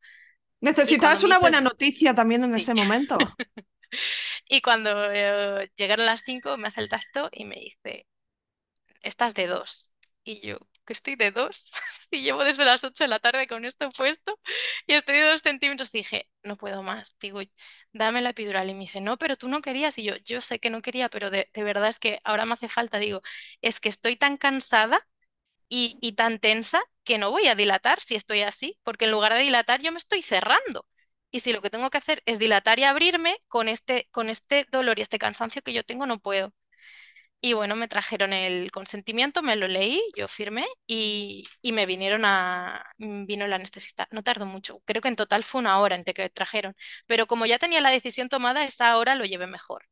Necesitabas una buena noticia también en ese momento. y cuando eh, llegaron las cinco, me hace el tacto y me dice, estás de dos. Y yo, que estoy de dos. y llevo desde las 8 de la tarde con esto puesto y estoy de dos centímetros. dije, no puedo más. Digo, dame la epidural. Y me dice, no, pero tú no querías. Y yo, yo sé que no quería, pero de, verdad es que ahora me hace falta. Digo, es que estoy tan cansada y, y tan tensa que no voy a dilatar si estoy así, porque en lugar de dilatar yo me estoy cerrando. Y si lo que tengo que hacer es dilatar y abrirme, con este, con este dolor y este cansancio que yo tengo, no puedo. Y bueno, me trajeron el consentimiento, me lo leí, yo firmé y, me vinieron a, mm, vino el anestesista. No tardó mucho, creo que en total fue una hora entre que trajeron, pero como ya tenía la decisión tomada, esa hora lo llevé mejor.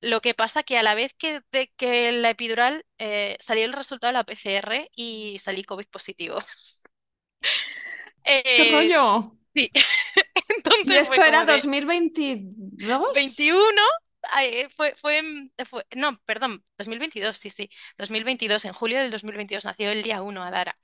Lo que pasa que a la vez que, de, que la epidural eh, salió el resultado de la PCR y salí COVID positivo. ¿Qué eh, rollo? Sí. Entonces ¿Y esto era 2022? 21 eh, fue, fue, fue, no, perdón, 2022, sí, sí, 2022, en julio del 2022 nació el día 1 Adara.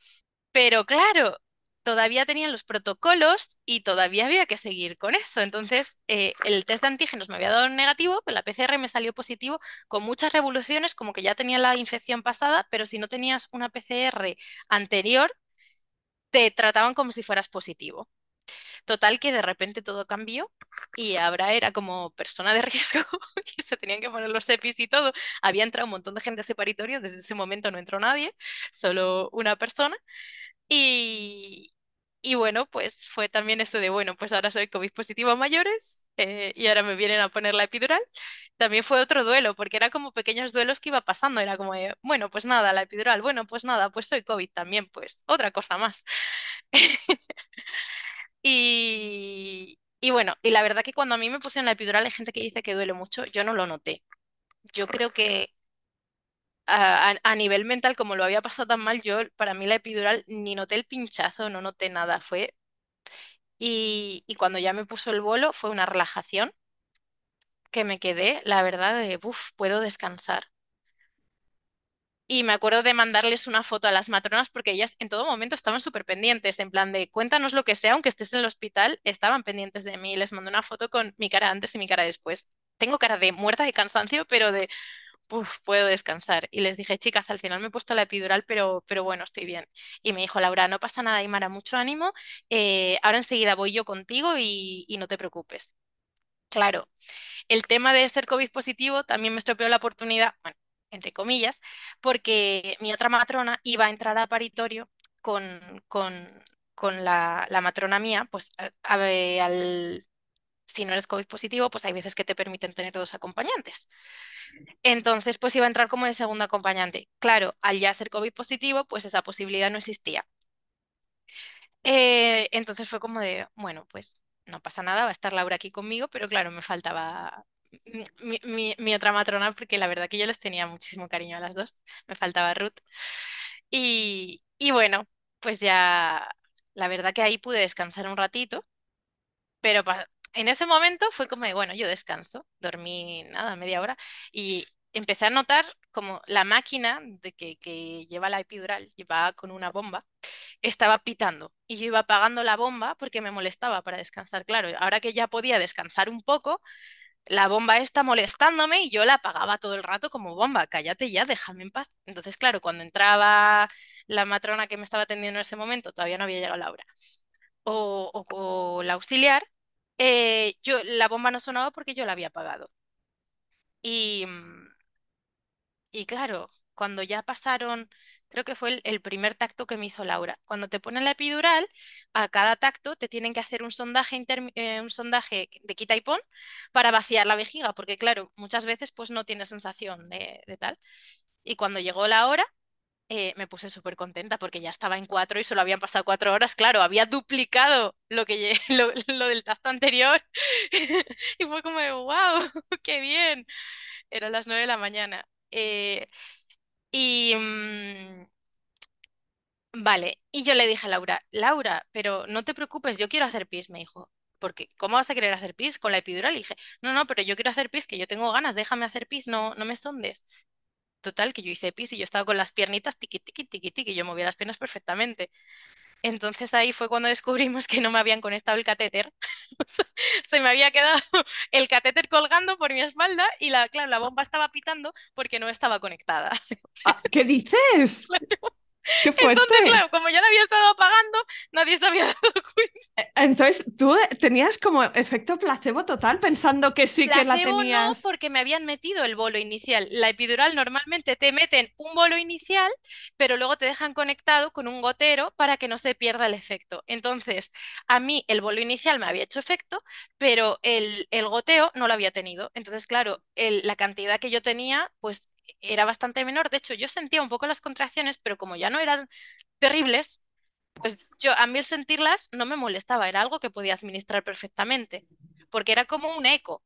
Pero claro, todavía tenían los protocolos y todavía había que seguir con eso. Entonces, eh, el test de antígenos me había dado negativo, pero la PCR me salió positivo con muchas revoluciones, como que ya tenía la infección pasada, pero si no tenías una PCR anterior, te trataban como si fueras positivo. Total que de repente todo cambió y ahora era como persona de riesgo y se tenían que poner los EPIs y todo. Había entrado un montón de gente a ese paritorio, desde ese momento no entró nadie, solo una persona. Y, y bueno, pues fue también esto de, bueno, pues ahora soy COVID positivo a mayores eh, y ahora me vienen a poner la epidural. También fue otro duelo, porque era como pequeños duelos que iba pasando. Era como, bueno, pues nada, la epidural, bueno, pues nada, pues soy COVID también, pues otra cosa más. Y, bueno, y la verdad que cuando a mí me pusieron la epidural hay gente que dice que duele mucho, yo no lo noté. Yo creo que a, nivel mental, como lo había pasado tan mal, yo para mí la epidural ni noté el pinchazo, no noté nada, fue... Y, y cuando ya me puso el bolo fue una relajación que me quedé, la verdad, de, uff, puedo descansar. Y me acuerdo de mandarles una foto a las matronas porque ellas en todo momento estaban súper pendientes, en plan de cuéntanos lo que sea, aunque estés en el hospital, estaban pendientes de mí. Les mandé una foto con mi cara antes y mi cara después. Tengo cara de muerta de cansancio, pero de, puedo descansar. Y les dije, chicas, al final me he puesto la epidural, pero, pero bueno, estoy bien. Y me dijo, Laura, no pasa nada, Aymara, mucho ánimo. Eh, ahora enseguida voy yo contigo y, y no te preocupes. Claro, el tema de ser COVID positivo también me estropeó la oportunidad, bueno, entre comillas, porque mi otra matrona iba a entrar a paritorio con, con, con la, la matrona mía, pues a- al, si no eres COVID positivo, pues hay veces que te permiten tener dos acompañantes. Entonces, pues iba a entrar como de segundo acompañante. Claro, al ya ser COVID positivo, pues esa posibilidad no existía. Eh, entonces fue como de, bueno, pues no pasa nada, va a estar Laura aquí conmigo, pero claro, me faltaba mi, otra matrona porque la verdad que yo les tenía muchísimo cariño a las dos, me faltaba Ruth. Y, y bueno, pues ya, la verdad que ahí pude descansar un ratito, pero en ese momento fue como bueno, yo descanso, dormí nada, media hora y empecé a notar como la máquina de que, que lleva la epidural, lleva con una bomba estaba pitando y yo iba apagando la bomba porque me molestaba para descansar. Claro, ahora que ya podía descansar un poco, la bomba está molestándome y yo la apagaba todo el rato como bomba, cállate ya, déjame en paz. Entonces, claro, cuando entraba la matrona que me estaba atendiendo en ese momento, todavía no había llegado Laura, o, o- o la auxiliar, eh, yo, la bomba no sonaba porque yo la había apagado. Y, mm, Y claro, cuando ya pasaron, creo que fue el, primer tacto que me hizo Laura. Cuando te ponen la epidural, a cada tacto te tienen que hacer un sondaje, eh, un sondaje de quita y pon para vaciar la vejiga, porque claro, muchas veces pues no tienes sensación de, de tal. Y cuando llegó la hora, eh, me puse súper contenta porque ya estaba en cuatro y solo habían pasado cuatro horas. Claro, había duplicado lo que lo, lo del tacto anterior. Y fue como de, wow, qué bien. Eran las nueve de la mañana. Eh, y mm, vale, y yo le dije a Laura, Laura, pero no te preocupes, yo quiero hacer pis, me dijo. Porque, ¿cómo vas a querer hacer pis con la epidural? Y dije, no, no, pero yo quiero hacer pis, que yo tengo ganas, déjame hacer pis, no, no me sondes. Total, que yo hice pis y yo estaba con las piernitas tiqui, tiqui, tiqui, tiqui, yo movía las piernas perfectamente. Entonces ahí fue cuando descubrimos que no me habían conectado el catéter. Se me había quedado el catéter colgando por mi espalda y la, claro, la bomba estaba pitando porque no estaba conectada. Ah, ¿Qué dices? ¡Qué fuerte! Entonces, claro, como yo la había estado apagando, nadie se había dado cuenta. Entonces, tú tenías como efecto placebo total pensando que sí que la Placebo no, tenías. porque me habían metido el bolo inicial. La epidural normalmente te meten un bolo inicial, pero luego te dejan conectado con un gotero para que no se pierda el efecto. Entonces, a mí el bolo inicial me había hecho efecto, pero el, el goteo no lo había tenido. Entonces, claro, el- la cantidad que yo tenía, pues era bastante menor. De hecho, yo sentía un poco las contracciones, pero como ya no eran terribles, pues yo a mí el sentirlas no me molestaba, era algo que podía administrar perfectamente, porque era como un eco.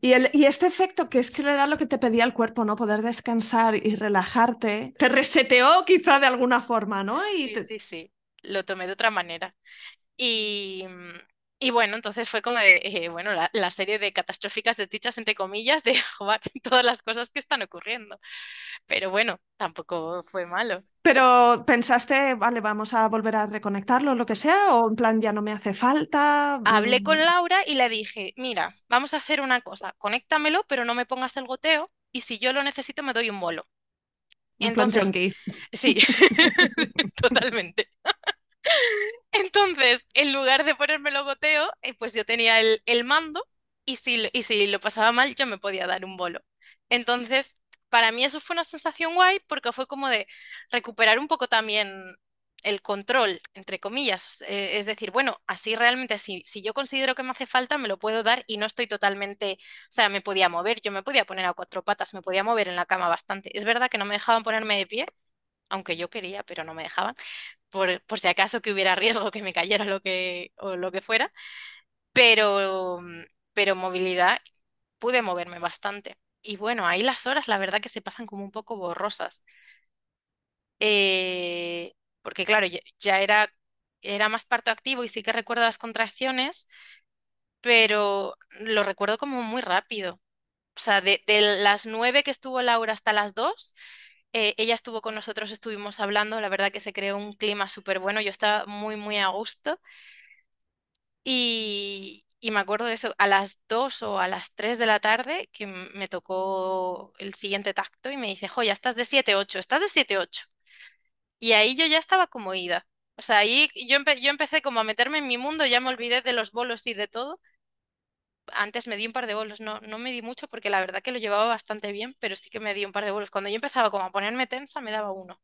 Y, el, y este efecto, que es que era lo que te pedía el cuerpo, ¿no? Poder descansar y relajarte, te reseteó quizá de alguna forma, ¿no? Y Sí, te- sí, sí, lo tomé de otra manera. Y, mm, y bueno, entonces fue como de, eh, bueno, la, la serie de catastróficas desdichas, entre comillas, de joder, todas las cosas que están ocurriendo. Pero bueno, tampoco fue malo. Pero pensaste, vale, vamos a volver a reconectarlo, lo que sea, o en plan ya no me hace falta. Hablé con mm, Laura y le dije, mira, vamos a hacer una cosa, conéctamelo, pero no me pongas el goteo y si yo lo necesito me doy un bolo. Entonces, sí, totalmente. Entonces, en lugar de ponerme el goteo, eh, pues yo tenía el, el mando y si, y si lo pasaba mal, yo me podía dar un bolo. Entonces, para mí eso fue una sensación guay porque fue como de recuperar un poco también el control, entre comillas. Eh, es decir, bueno, así realmente, si, si yo considero que me hace falta, me lo puedo dar y no estoy totalmente, o sea, me podía mover, yo me podía poner a cuatro patas, me podía mover en la cama bastante. Es verdad que no me dejaban ponerme de pie, aunque yo quería, pero no me dejaban por, por si acaso que hubiera riesgo que me cayera lo que, o lo que fuera, pero, mm, pero movilidad pude moverme bastante. Y bueno, ahí las horas la verdad que se pasan como un poco borrosas. Eh, porque claro, ya, era, era más parto activo y sí que recuerdo las contracciones, pero lo recuerdo como muy rápido. O sea, de, de las nueve que estuvo Laura hasta las dos, eh, ella estuvo con nosotros, estuvimos hablando, la verdad que se creó un clima súper bueno, yo estaba muy, muy a gusto. Y, y me acuerdo de eso, a las 2 o a las 3 de la tarde que me tocó el siguiente tacto y me dice, jo, ya estás de siete ocho estás de siete ocho Y ahí yo ya estaba como ida. O sea, ahí yo, empe- yo empecé como a meterme en mi mundo, ya me olvidé de los bolos y de todo antes me di un par de bolos, no, no me di mucho porque la verdad que lo llevaba bastante bien, pero sí que me di un par de bolos. Cuando yo empezaba como a ponerme tensa, me daba uno.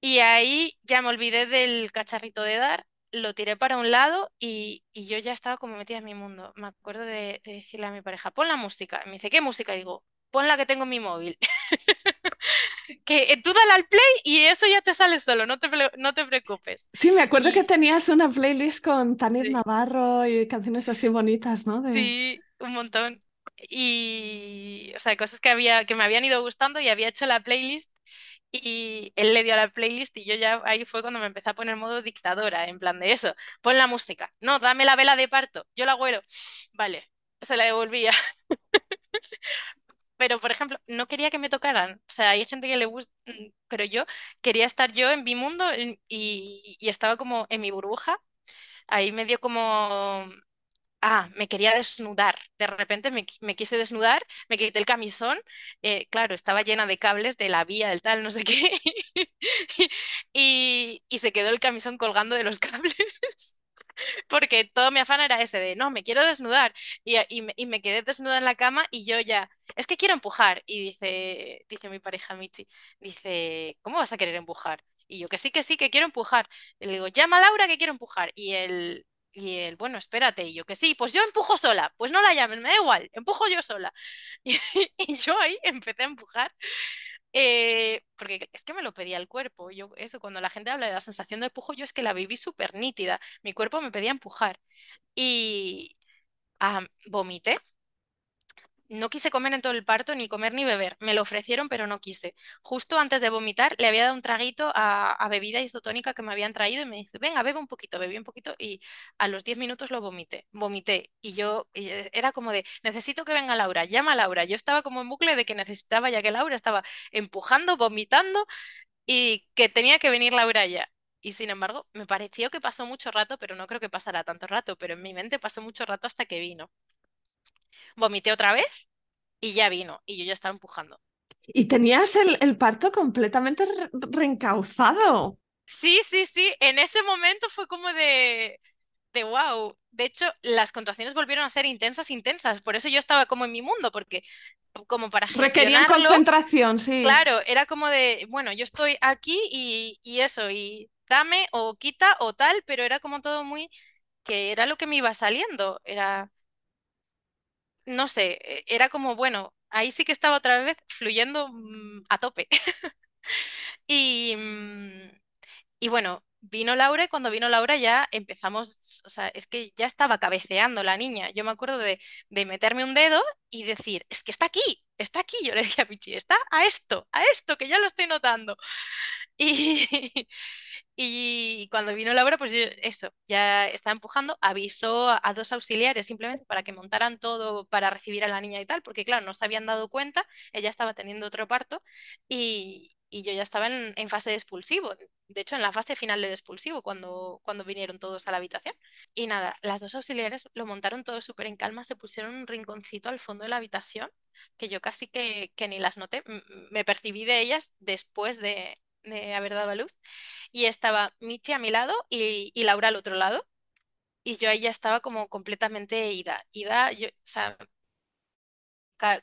Y ahí ya me olvidé del cacharrito de dar, lo tiré para un lado y, y yo ya estaba como metida en mi mundo. Me acuerdo de, de decirle a mi pareja, pon la música. Me dice, ¿qué música? Y digo, pon la que tengo en mi móvil. Que eh, tú dale al play y eso ya te sale solo, no te, no te preocupes. Sí, me acuerdo que Y tenías una playlist con Tanit sí, Navarro y canciones así bonitas, ¿no? De... sí, un montón. Y, o sea, cosas que había, que me habían ido gustando y había hecho la playlist y él le dio a la playlist y yo ya ahí fue cuando me empecé a poner modo dictadora, en plan de eso, pon la música, no, dame la vela de parto, yo la huelo, vale, se la devolvía. Pero, por ejemplo, no quería que me tocaran. O sea, hay gente que le gusta, mm, pero yo quería estar yo en mi mundo y, estaba como en mi burbuja. Ahí me dio como, ah, me quería desnudar. De repente me, me quise desnudar, me quité el camisón. eh, claro, estaba llena de cables de la vía, del tal, no sé qué. Y se quedó el camisón colgando de los cables. porque todo mi afán era ese de, no, me quiero desnudar. Y, y me, y me quedé desnuda en la cama y yo ya, es que quiero empujar. Y dice, dice mi pareja Michi, dice, ¿cómo vas a querer empujar? Y yo, que sí, que sí, que quiero empujar. Y le digo, llama a Laura que quiero empujar. Y él, y él, bueno, espérate. Y yo, que sí, pues yo empujo sola. Pues no la llamen, me da igual, empujo yo sola. Y, y yo ahí empecé a empujar. Eh, porque es que me lo pedía el cuerpo. Yo, eso, cuando la gente habla de la sensación de empujo, yo es que la viví súper nítida. Mi cuerpo me pedía empujar. Y vomité. No quise comer en todo el parto, ni comer ni beber. Me lo ofrecieron, pero no quise. Justo antes de vomitar, le había dado un traguito a, bebida isotónica que me habían traído y me dice, venga, bebe un poquito, bebí un poquito y a los 10 minutos lo vomité. Vomité y yo eh, era como de, necesito que venga Laura, llama a Laura. Yo estaba como en bucle de que necesitaba ya que Laura estaba empujando, vomitando y que tenía que venir Laura ya. Y sin embargo, me pareció que pasó mucho rato, pero no creo que pasara tanto rato, pero en mi mente pasó mucho rato hasta que vino. Vomité otra vez y ya vino y yo ya estaba empujando. Y tenías el, el parto completamente re- reencauzado. Sí, sí, sí, en ese momento fue como de, de wow. De hecho, las contracciones volvieron a ser intensas, intensas. Por eso yo estaba como en mi mundo, porque como para Requerían concentración, sí. claro, era como de, bueno, yo estoy aquí y, y eso, y dame o quita o tal, pero era como todo muy, que era lo que me iba saliendo. Era, no sé, e- era como, bueno, ahí sí que estaba otra vez fluyendo mm, a tope. Y, mm, Y bueno, vino Laura y cuando vino Laura ya empezamos, o sea, es que ya estaba cabeceando la niña. Yo me acuerdo de, de meterme un dedo y decir, es que está aquí, está aquí. Yo le decía a Pichi, está a esto, a esto, que ya lo estoy notando. Y, y cuando vino Laura, pues yo, eso, ya estaba empujando, avisó a, a dos auxiliares simplemente para que montaran todo para recibir a la niña y tal, porque claro, no se habían dado cuenta, ella estaba teniendo otro parto y, y yo ya estaba en, en fase de expulsivo, de hecho en la fase final del expulsivo, cuando, cuando vinieron todos a la habitación. Y nada, las dos auxiliares lo montaron todo súper en calma, se pusieron un rinconcito al fondo de la habitación, que yo casi que, que ni las noté, me percibí de ellas después de de haber dado a luz y estaba Michi a mi lado y, y Laura al otro lado. Y yo ahí ya estaba como completamente ida. Ida, yo, o sea,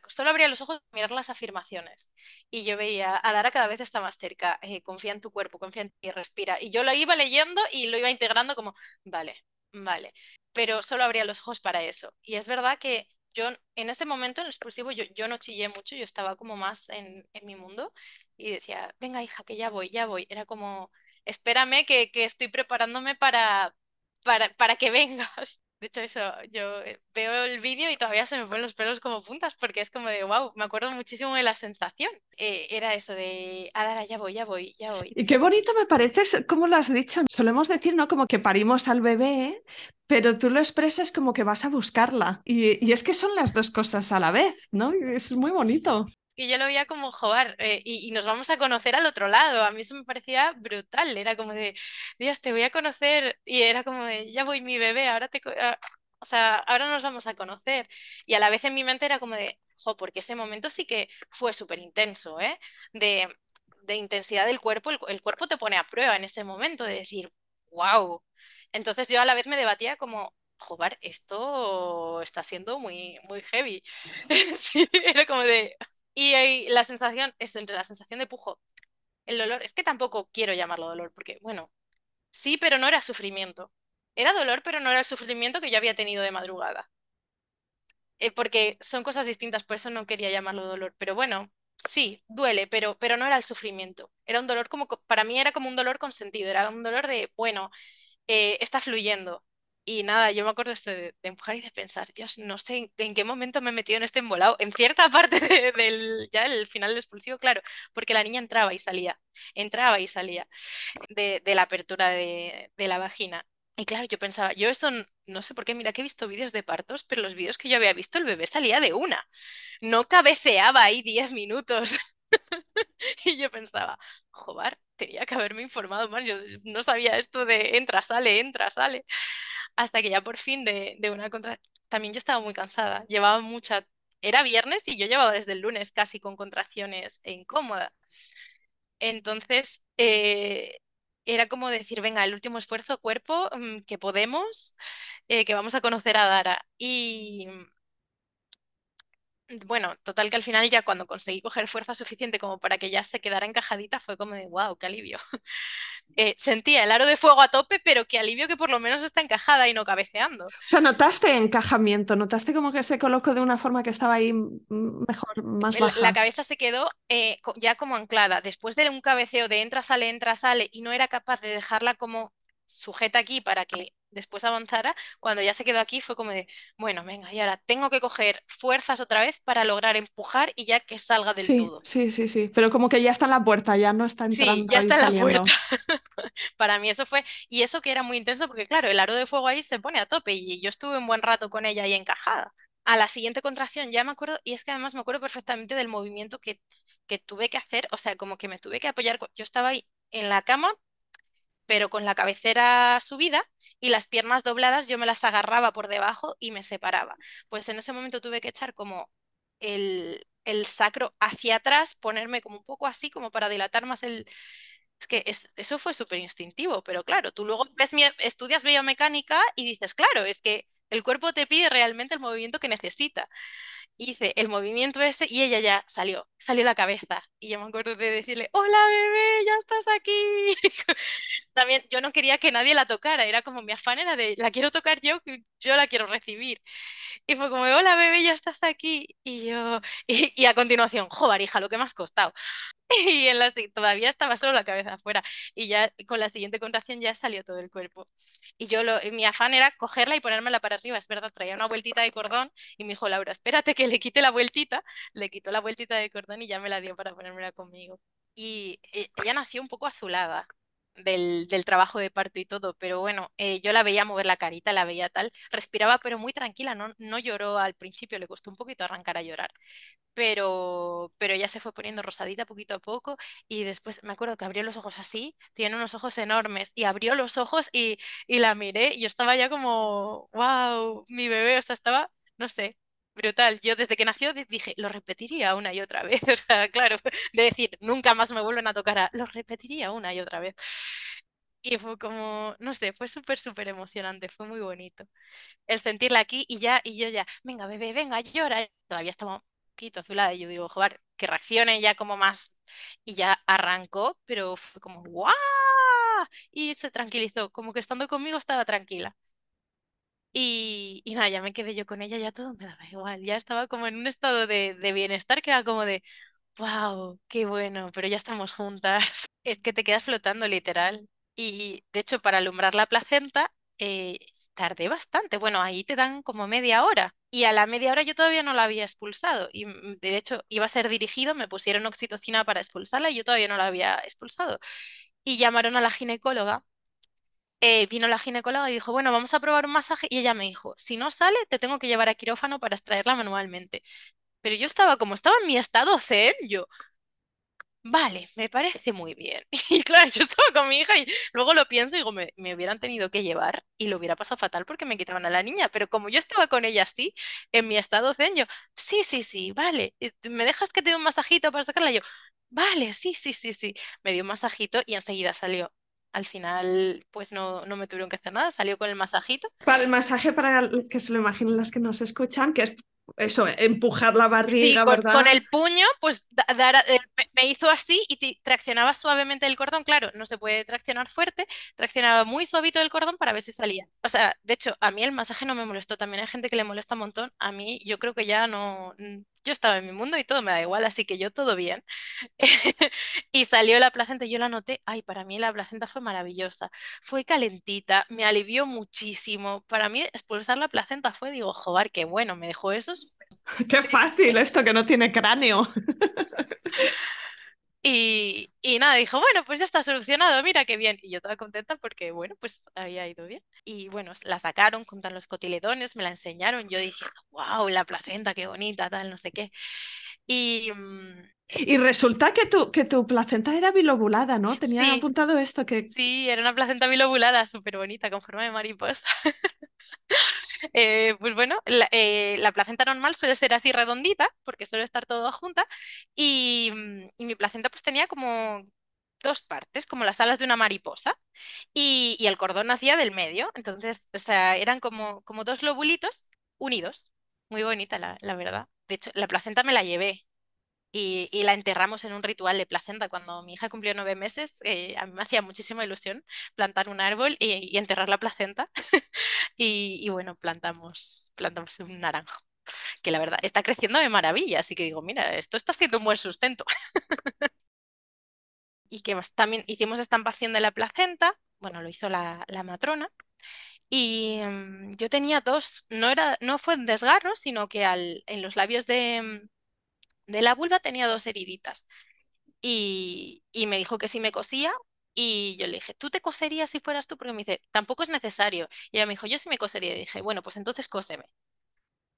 solo abría los ojos para mirar las afirmaciones. Y yo veía, Adara cada vez está más cerca, eh, confía en tu cuerpo, confía en ti, respira. Y yo lo iba leyendo y lo iba integrando como, vale, vale. Pero solo abría los ojos para eso. Y es verdad que yo en ese momento, en el expulsivo, yo, yo no chillé mucho, yo estaba como más en, en mi mundo y decía, venga hija, que ya voy, ya voy. Era como, espérame que, que estoy preparándome para, para, para que vengas. De hecho, eso, yo eh, veo el vídeo y todavía se me ponen los pelos como puntas porque es como de, wow, me acuerdo muchísimo de la sensación. Eh, era eso de, Adara, ya voy, ya voy, ya voy. Y qué bonito me parece, es- como lo has dicho. Solemos decir, ¿no? Como que parimos al bebé, pero tú lo expresas como que vas a buscarla. Y, es que son las dos cosas a la vez, ¿no? Es muy bonito. Y yo lo veía como jugar eh, y, y nos vamos a conocer al otro lado. A mí eso me parecía brutal. Era como de, Dios, te voy a conocer. Y era como de, ya voy mi bebé, ahora te... ah, O sea, ahora nos vamos a conocer. Y a la vez en mi mente era como de, jo, porque ese momento sí que fue súper intenso, ¿eh? De, de intensidad del cuerpo. El, el cuerpo te pone a prueba en ese momento de decir, wow. Entonces yo a la vez me debatía como, joder, esto está siendo muy, muy heavy. Era como de... Y, la sensación, es entre la sensación de pujo, el dolor, es que tampoco quiero llamarlo dolor, porque, bueno, sí, pero no era sufrimiento. Era dolor, pero no era el sufrimiento que yo había tenido de madrugada. Eh, porque son cosas distintas, por eso no quería llamarlo dolor. Pero bueno, sí, duele, pero, pero no era el sufrimiento. Era un dolor como, para mí era como un dolor con sentido, era un dolor de, bueno, eh, está fluyendo. Y nada, yo me acuerdo esto de, empujar y de pensar, Dios, no sé en, qué momento me he metido en este embolado. En cierta parte de- del, ya el final del expulsivo, claro, porque la niña entraba y salía, entraba y salía de, de la apertura de, la vagina. Y claro, yo pensaba, yo esto no sé por qué, mira que he visto vídeos de partos, pero los vídeos que yo había visto, el bebé salía de una, no cabeceaba ahí 10 minutos. Y yo pensaba, joder, tenía que haberme informado más, yo no sabía esto de entra, sale, entra, sale, hasta que ya por fin de, de una contra... También yo estaba muy cansada, llevaba mucha... Era viernes y yo llevaba desde el lunes casi con contracciones e incómoda. Entonces, eh, era como decir, venga, el último esfuerzo, cuerpo, mm, que podemos, eh, que vamos a conocer a Dara. Y bueno, total que al final ya cuando conseguí coger fuerza suficiente como para que ya se quedara encajadita, fue como de, wow, qué alivio. Eh, sentía el aro de fuego a tope, pero qué alivio que por lo menos está encajada y no cabeceando. O sea, notaste encajamiento, notaste como que se colocó de una forma que estaba ahí mejor, más el- la baja. cabeza se quedó eh, ya como anclada. Después de un cabeceo de entra, sale, entra, sale, y no era capaz de dejarla como sujeta aquí para que después avanzara, cuando ya se quedó aquí fue como de, bueno, venga, y ahora tengo que coger fuerzas otra vez para lograr empujar y ya que salga del Sí, todo. sí, sí, sí, pero como que ya está en la puerta, ya no está Sí, entrando ya y está en la puerta. Para mí eso fue, y eso que era muy intenso porque claro, el aro de fuego ahí se pone a tope y yo estuve un buen rato con ella ahí encajada. A la siguiente contracción ya me acuerdo, y es que además me acuerdo perfectamente del movimiento que, que tuve que hacer, o sea, como que me tuve que apoyar, yo estaba ahí en la cama, pero con la cabecera subida y las piernas dobladas, yo me las agarraba por debajo y me separaba. Pues en ese momento tuve que echar como el, el sacro hacia atrás, ponerme como un poco así, como para dilatar más el, es que es- eso fue súper instintivo, pero claro, tú luego ves, mi- estudias biomecánica y dices, claro, es que el cuerpo te pide realmente el movimiento que necesita. Hice el movimiento ese y ella ya salió, salió la cabeza. Y yo me acuerdo de decirle, hola bebé, ya estás aquí. También yo no quería que nadie la tocara, era como mi afán era de, la quiero tocar yo, yo la quiero recibir. Y fue como, hola bebé, ya estás aquí. Y yo, y, a continuación, joder, hija, lo que me has costado. Y en las, todavía estaba solo la cabeza afuera y ya con la siguiente contracción ya salió todo el cuerpo. Y yo lo, mi afán era cogerla y ponérmela para arriba, es verdad, traía una vueltita de cordón y me dijo Laura, espérate que le quite la vueltita, le quitó la vueltita de cordón y ya me la dio para ponérmela conmigo. Y eh, ella nació un poco azulada. Del, del trabajo de parto y todo, pero bueno, eh, yo la veía mover la carita, la veía tal, respiraba pero muy tranquila, no, no lloró al principio, le costó un poquito arrancar a llorar pero, pero ella se fue poniendo rosadita poquito a poco y después me acuerdo que abrió los ojos así, tiene unos ojos enormes y abrió los ojos y, y la miré y yo estaba ya como, wow, mi bebé, o sea, estaba, no sé. Brutal. Yo desde que nació di- dije, lo repetiría una y otra vez. O sea, claro, de decir, nunca más me vuelven a tocar a, lo repetiría una y otra vez. Y fue como, no sé, fue súper, súper emocionante, fue muy bonito el sentirla aquí y ya, y yo ya, venga, bebé, venga, llora. Todavía estaba un poquito azulada y yo digo, joder, que reaccione ya como más. Y ya arrancó, pero fue como, ¡guau! Y se tranquilizó, como que estando conmigo estaba tranquila. Y, y nada, ya me quedé yo con ella, ya todo me daba igual, ya estaba como en un estado de, de bienestar que era como de, wow, qué bueno, pero ya estamos juntas. Es que te quedas flotando literal. Y de hecho, para alumbrar la placenta, eh, tardé bastante. Bueno, ahí te dan como media hora. Y a la media hora yo todavía no la había expulsado. Y mm, de hecho, iba a ser dirigido, me pusieron oxitocina para expulsarla y yo todavía no la había expulsado. Y llamaron a la ginecóloga. Eh, vino la ginecóloga y dijo, bueno, vamos a probar un masaje. Y ella me dijo, si no sale, te tengo que llevar a quirófano para extraerla manualmente. Pero yo estaba como estaba en mi estado zen, yo, Vale, me parece muy bien. Y claro, yo estaba con mi hija y luego lo pienso y digo, me, me hubieran tenido que llevar y lo hubiera pasado fatal porque me quitaban a la niña. Pero como yo estaba con ella así, en mi estado zen, yo, sí, sí, sí, vale. eh, ¿Me dejas que te dé un masajito para sacarla? Yo, vale, sí, sí, sí, sí. Me dio un masajito y enseguida salió. Al final pues no, no me tuvieron que hacer nada, salió con el masajito. Para el masaje, para que se lo imaginen las que nos escuchan, que es eso, empujar la barriga, sí, con, ¿verdad? con el puño, pues dar- eh, me- hizo así y traccionaba suavemente el cordón. Claro, no se puede traccionar fuerte, traccionaba muy suavito el cordón para ver si salía. O sea, de hecho, a mí el masaje no me molestó. También hay gente que le molesta un montón. A mí, yo creo que ya no. Yo estaba en mi mundo y todo me da igual, así que yo todo bien. Y salió la placenta y yo la noté. Ay, para mí la placenta fue maravillosa. Fue calentita, me alivió muchísimo. Para mí expulsar la placenta fue, digo, joder, qué bueno, me dejó eso Qué fácil esto que no tiene cráneo. Y, y nada, dijo, bueno, pues ya está solucionado, mira qué bien. Y yo estaba contenta porque, bueno, pues había ido bien. Y bueno, la sacaron con los cotiledones, me la enseñaron. Yo dije, wow, la placenta, qué bonita, tal, no sé qué. Y mm, Y resulta que tu, que tu placenta era bilobulada, ¿no? Tenía sí, apuntado esto que... sí, era una placenta bilobulada, súper bonita, con forma de mariposa. Eh, pues bueno, la, eh, la placenta normal suele ser así redondita, porque suele estar todo junta, y, mm, y mi placenta pues tenía como dos partes, como las alas de una mariposa, y, el cordón nacía del medio, entonces, o sea, eran como, como dos lobulitos unidos. Muy bonita, la, la verdad. De hecho, la placenta me la llevé. Y, la enterramos en un ritual de placenta. Cuando mi hija cumplió nueve meses, eh, a mí me hacía muchísima ilusión plantar un árbol y, enterrar la placenta. Y, y bueno, plantamos, plantamos un naranjo, que la verdad está creciendo de maravilla, así que digo, mira, esto está siendo un buen sustento. ¿Y qué más? También hicimos estampación de la placenta, bueno, lo hizo la, la matrona, y mm, yo tenía dos, no era, no fue un desgarro, sino que al, en los labios de, mm, de la vulva tenía dos heriditas. Y, y me dijo que si me cosía. Y yo le dije, ¿tú te coserías si fueras tú? Porque me dice, tampoco es necesario. Y ella me dijo, yo sí me cosería. Y dije, bueno, pues entonces cóseme.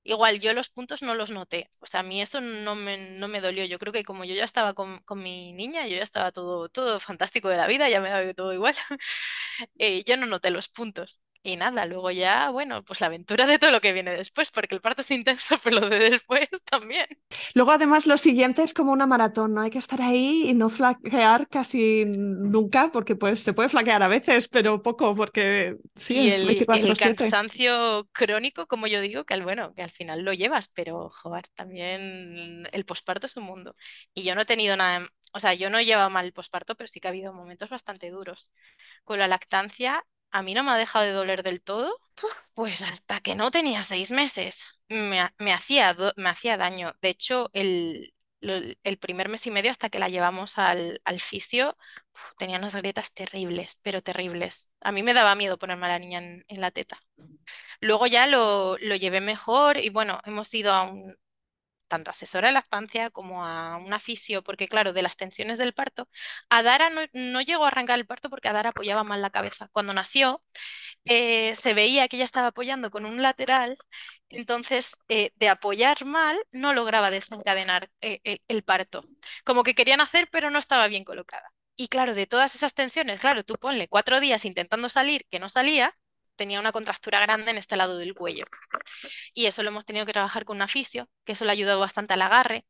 Igual yo los puntos no los noté, o sea, a mí eso no me, no me dolió. Yo creo que como yo ya estaba con, con mi niña, yo ya estaba todo, todo fantástico de la vida, ya me daba todo igual, eh, yo no noté los puntos. Y nada, luego ya, bueno, pues la aventura de todo lo que viene después, porque el parto es intenso, pero lo de después también. Luego además lo siguiente es como una maratón, ¿no? Hay que estar ahí y no flaquear casi nunca, porque pues se puede flaquear a veces, pero poco, porque sí, Y es el, el 24/7. cansancio crónico, como yo digo, que al, bueno, que al final lo llevas, pero joder, también el posparto es un mundo. Y yo no he tenido nada, o sea, yo no he llevado mal el posparto, pero sí que ha habido momentos bastante duros. Con la lactancia, a mí no me ha dejado de doler del todo, pues hasta que no tenía seis meses. Me, me hacía, me hacía daño. De hecho, el, el primer mes y medio hasta que la llevamos al, al fisio, tenía unas grietas terribles, pero terribles. A mí me daba miedo ponerme a la niña en, en la teta. Luego ya lo, lo llevé mejor y bueno, hemos ido a un, tanto asesora de lactancia como a una fisio, porque claro, de las tensiones del parto, Adara no, no llegó a arrancar el parto porque Adara apoyaba mal la cabeza. Cuando nació, eh, se veía que ella estaba apoyando con un lateral, entonces eh, de apoyar mal no lograba desencadenar eh, el, el parto. Como que querían hacer, pero no estaba bien colocada. Y claro, de todas esas tensiones, claro, tú ponle cuatro días intentando salir, que no salía, tenía una contractura grande en este lado del cuello. Y eso lo hemos tenido que trabajar con una fisio, que eso le ayudó bastante al agarre.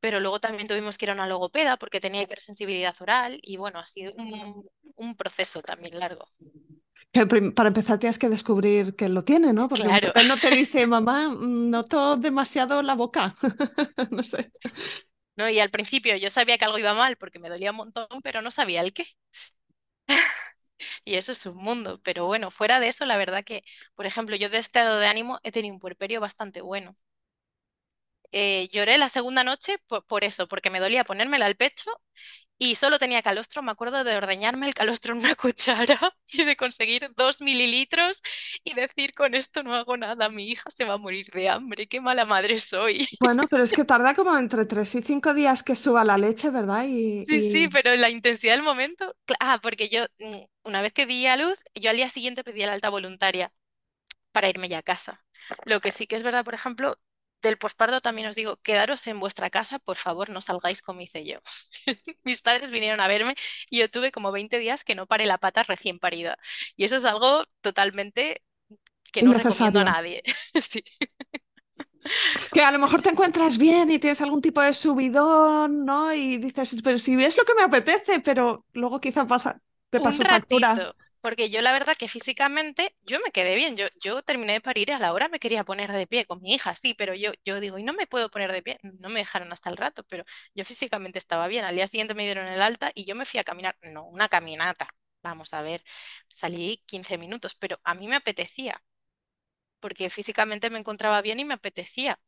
Pero luego también tuvimos que ir a una logopeda porque tenía hipersensibilidad oral y bueno, ha sido un, un proceso también largo. Que para empezar tienes que descubrir que lo tiene, ¿no? Porque un Claro. no te dice, mamá, noto demasiado la boca. No sé. ¿no? Y al principio yo sabía que algo iba mal porque me dolía un montón, pero no sabía el qué. Y eso es un mundo. Pero bueno, fuera de eso, la verdad que, por ejemplo, yo de estado de ánimo he tenido un puerperio bastante bueno. Eh, lloré la segunda noche por, por eso, porque me dolía ponérmela al pecho y solo tenía calostro. Me acuerdo de ordeñarme el calostro en una cuchara y de conseguir dos mililitros y decir, con esto no hago nada, mi hija se va a morir de hambre, qué mala madre soy. Bueno, pero es que tarda como entre tres y cinco días que suba la leche, ¿verdad? Y, Sí, sí, pero la intensidad del momento. Ah, porque yo, mm, una vez que di a luz, yo al día siguiente pedí la alta voluntaria para irme ya a casa. Lo que sí que es verdad, por ejemplo, del posparto también os digo, quedaros en vuestra casa, por favor, no salgáis como hice yo. Mis padres vinieron a verme y yo tuve como 20 días que no paré la pata recién parida. Y eso es algo totalmente que no recomiendo a nadie. Sí. Que a lo mejor te encuentras bien y tienes algún tipo de subidón, ¿no? Y dices, pero si es lo que me apetece, pero luego quizá pasa. Te Un pasó factura. ratito, porque yo la verdad que físicamente yo me quedé bien, yo, yo terminé de parir y a la hora me quería poner de pie con mi hija, sí, pero yo, yo digo, y no me puedo poner de pie, no me dejaron hasta el rato, pero yo físicamente estaba bien, al día siguiente me dieron el alta y yo me fui a caminar, no, una caminata, vamos a ver, salí 15 minutos, pero a mí me apetecía, porque físicamente me encontraba bien y me apetecía.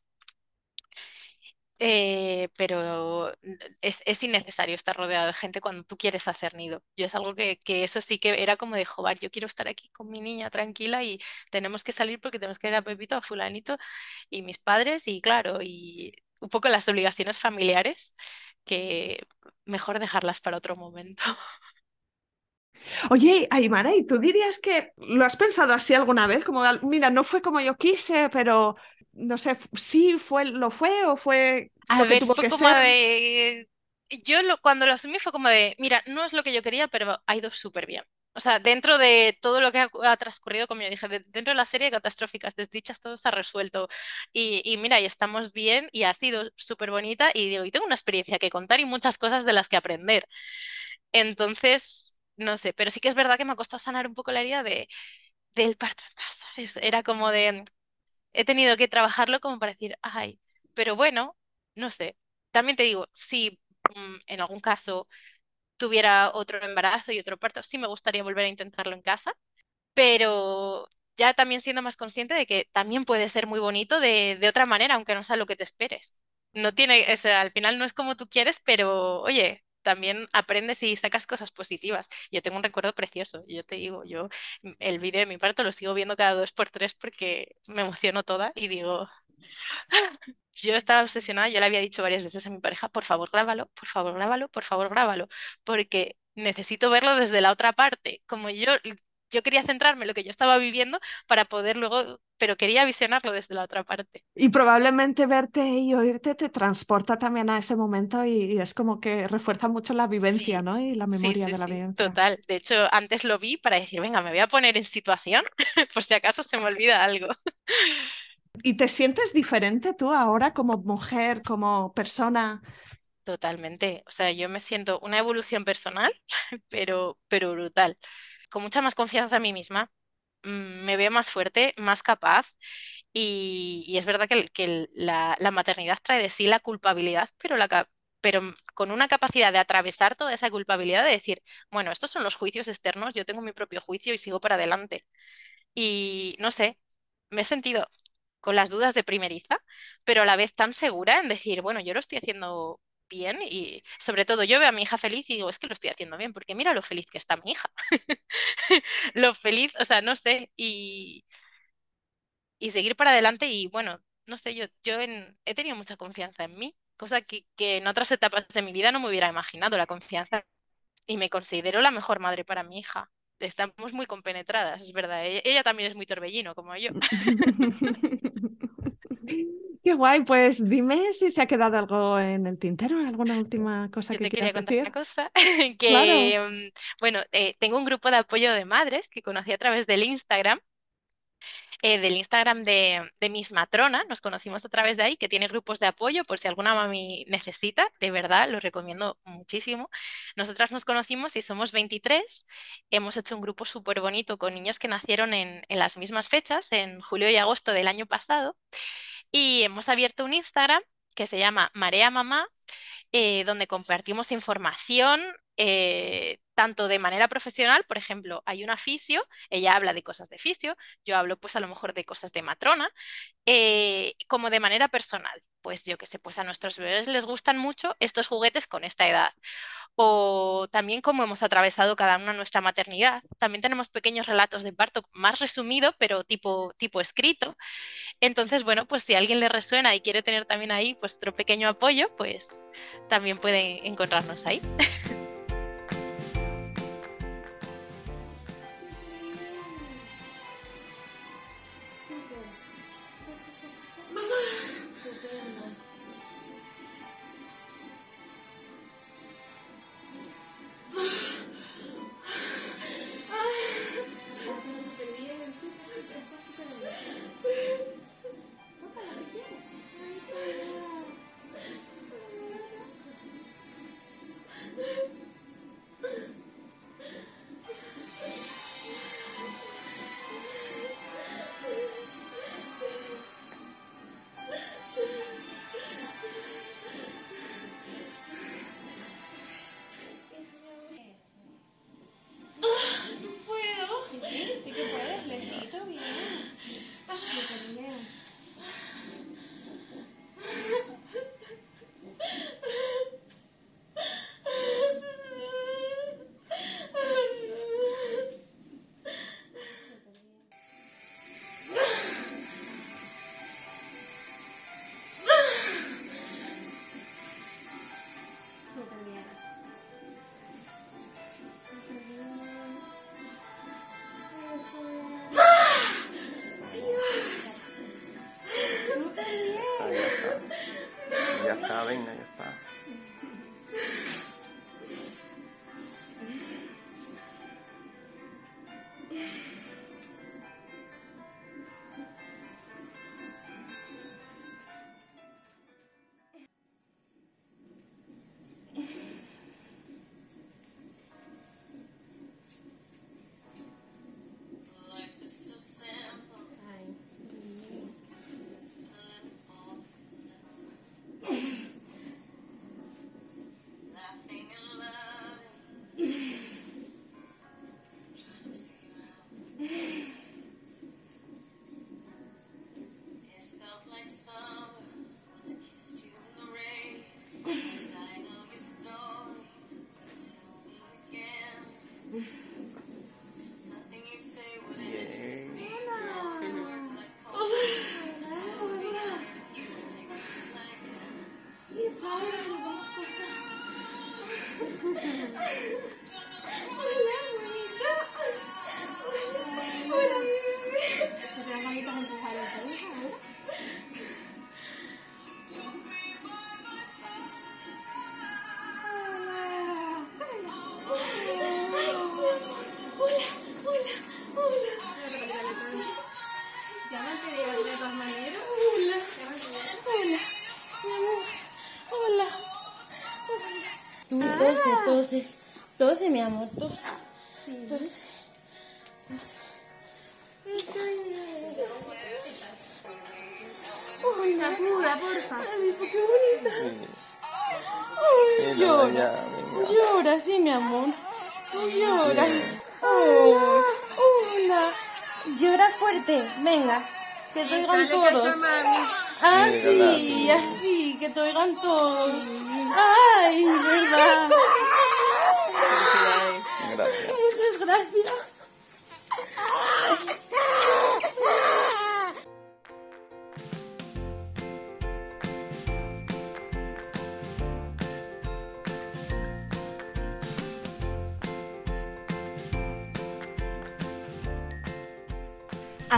Eh, pero es, es innecesario estar rodeado de gente cuando tú quieres hacer nido. Yo es algo que, que eso sí que era como de joder, yo quiero estar aquí con mi niña tranquila y tenemos que salir porque tenemos que ir a Pepito, a fulanito y mis padres y claro, y un poco las obligaciones familiares que mejor dejarlas para otro momento. Oye, Aymara, ¿y tú dirías que lo has pensado así alguna vez? Como, mira, no fue como yo quise, pero no sé, sí fue, lo fue o fue A lo que ver, tuvo fue que como ser. de... Yo lo, cuando lo asumí fue como de, mira, no es lo que yo quería, pero ha ido súper bien. O sea, dentro de todo lo que ha, ha transcurrido, como yo dije, de- dentro de la serie de catastróficas desdichas, todo se ha resuelto. Y, y mira, y estamos bien y ha sido súper bonita y digo, y tengo una experiencia que contar y muchas cosas de las que aprender. Entonces, no sé, pero sí que es verdad que me ha costado sanar un poco la herida de, del parto en casa. Es- era como de, he tenido que trabajarlo como para decir, ay, pero bueno, no sé. También te digo, si mm, en algún caso tuviera otro embarazo y otro parto, sí me gustaría volver a intentarlo en casa, pero ya también siendo más consciente de que también puede ser muy bonito de, de otra manera, aunque no sea lo que te esperes. No tiene, o sea, al final no es como tú quieres, pero oye. También aprendes y sacas cosas positivas. Yo tengo un recuerdo precioso. Yo te digo, yo el vídeo de mi parto lo sigo viendo cada dos por tres porque me emociono toda y digo, yo estaba obsesionada, yo le había dicho varias veces a mi pareja, por favor, grábalo, por favor, grábalo, por favor, grábalo, porque necesito verlo desde la otra parte. Como yo, yo quería centrarme en lo que yo estaba viviendo para poder luego, pero quería visionarlo desde la otra parte. Y probablemente verte y oírte te transporta también a ese momento y, y es como que refuerza mucho la vivencia, Sí, ¿no? Y la sí, memoria sí, de la sí, vivencia. total. De hecho, antes lo vi para decir, venga, me voy a poner en situación por si acaso se me olvida algo. ¿Y te sientes diferente tú ahora como mujer, como persona? Totalmente. O sea, yo me siento una evolución personal, pero, pero brutal. Con mucha más confianza en mí misma. Mm, Me veo más fuerte, más capaz. Y, es verdad que, la, maternidad trae de sí la culpabilidad, pero, la, pero con una capacidad de atravesar toda esa culpabilidad, de decir, bueno, estos son los juicios externos, yo tengo mi propio juicio y sigo para adelante. Y no sé, me he sentido con las dudas de primeriza, pero a la vez tan segura en decir, bueno, yo lo estoy haciendo bien y sobre todo yo veo a mi hija feliz y digo, es que lo estoy haciendo bien, porque mira lo feliz que está mi hija. Lo feliz, o sea, no sé, y, y seguir para adelante y bueno, no sé, yo, yo he tenido mucha confianza en mí, cosa que, que en otras etapas de mi vida no me hubiera imaginado la confianza y me considero la mejor madre para mi hija. Estamos muy compenetradas, es verdad. Ella, ella también es muy torbellino, como yo. Qué guay, pues dime si se ha quedado algo en el tintero, alguna última cosa Yo que te quería quieras contar una decir. cosa, Claro. que, mm, bueno, eh, tengo un grupo de apoyo de madres que conocí a través del Instagram, eh, del Instagram de, de Miss Matrona, nos conocimos a través de ahí, que tiene grupos de apoyo por si alguna mami necesita, de verdad, lo recomiendo muchísimo. Nosotras nos conocimos y somos 23, hemos hecho un grupo súper bonito con niños que nacieron en, en las mismas fechas, en julio y agosto del año pasado, y hemos abierto un Instagram que se llama Marea Mamá eh, donde compartimos información eh, tanto de manera profesional, por ejemplo, hay una fisio, ella habla de cosas de fisio, yo hablo pues a lo mejor de cosas de matrona, eh, como de manera personal. Pues yo qué sé, pues a nuestros bebés les gustan mucho estos juguetes con esta edad. O también cómo hemos atravesado cada una nuestra maternidad. También tenemos pequeños relatos de parto más resumido, pero tipo, tipo escrito. Entonces, bueno, pues si a alguien le resuena y quiere tener también ahí otro pequeño apoyo, pues también pueden encontrarnos ahí. Tose, tose, mi amor, tose.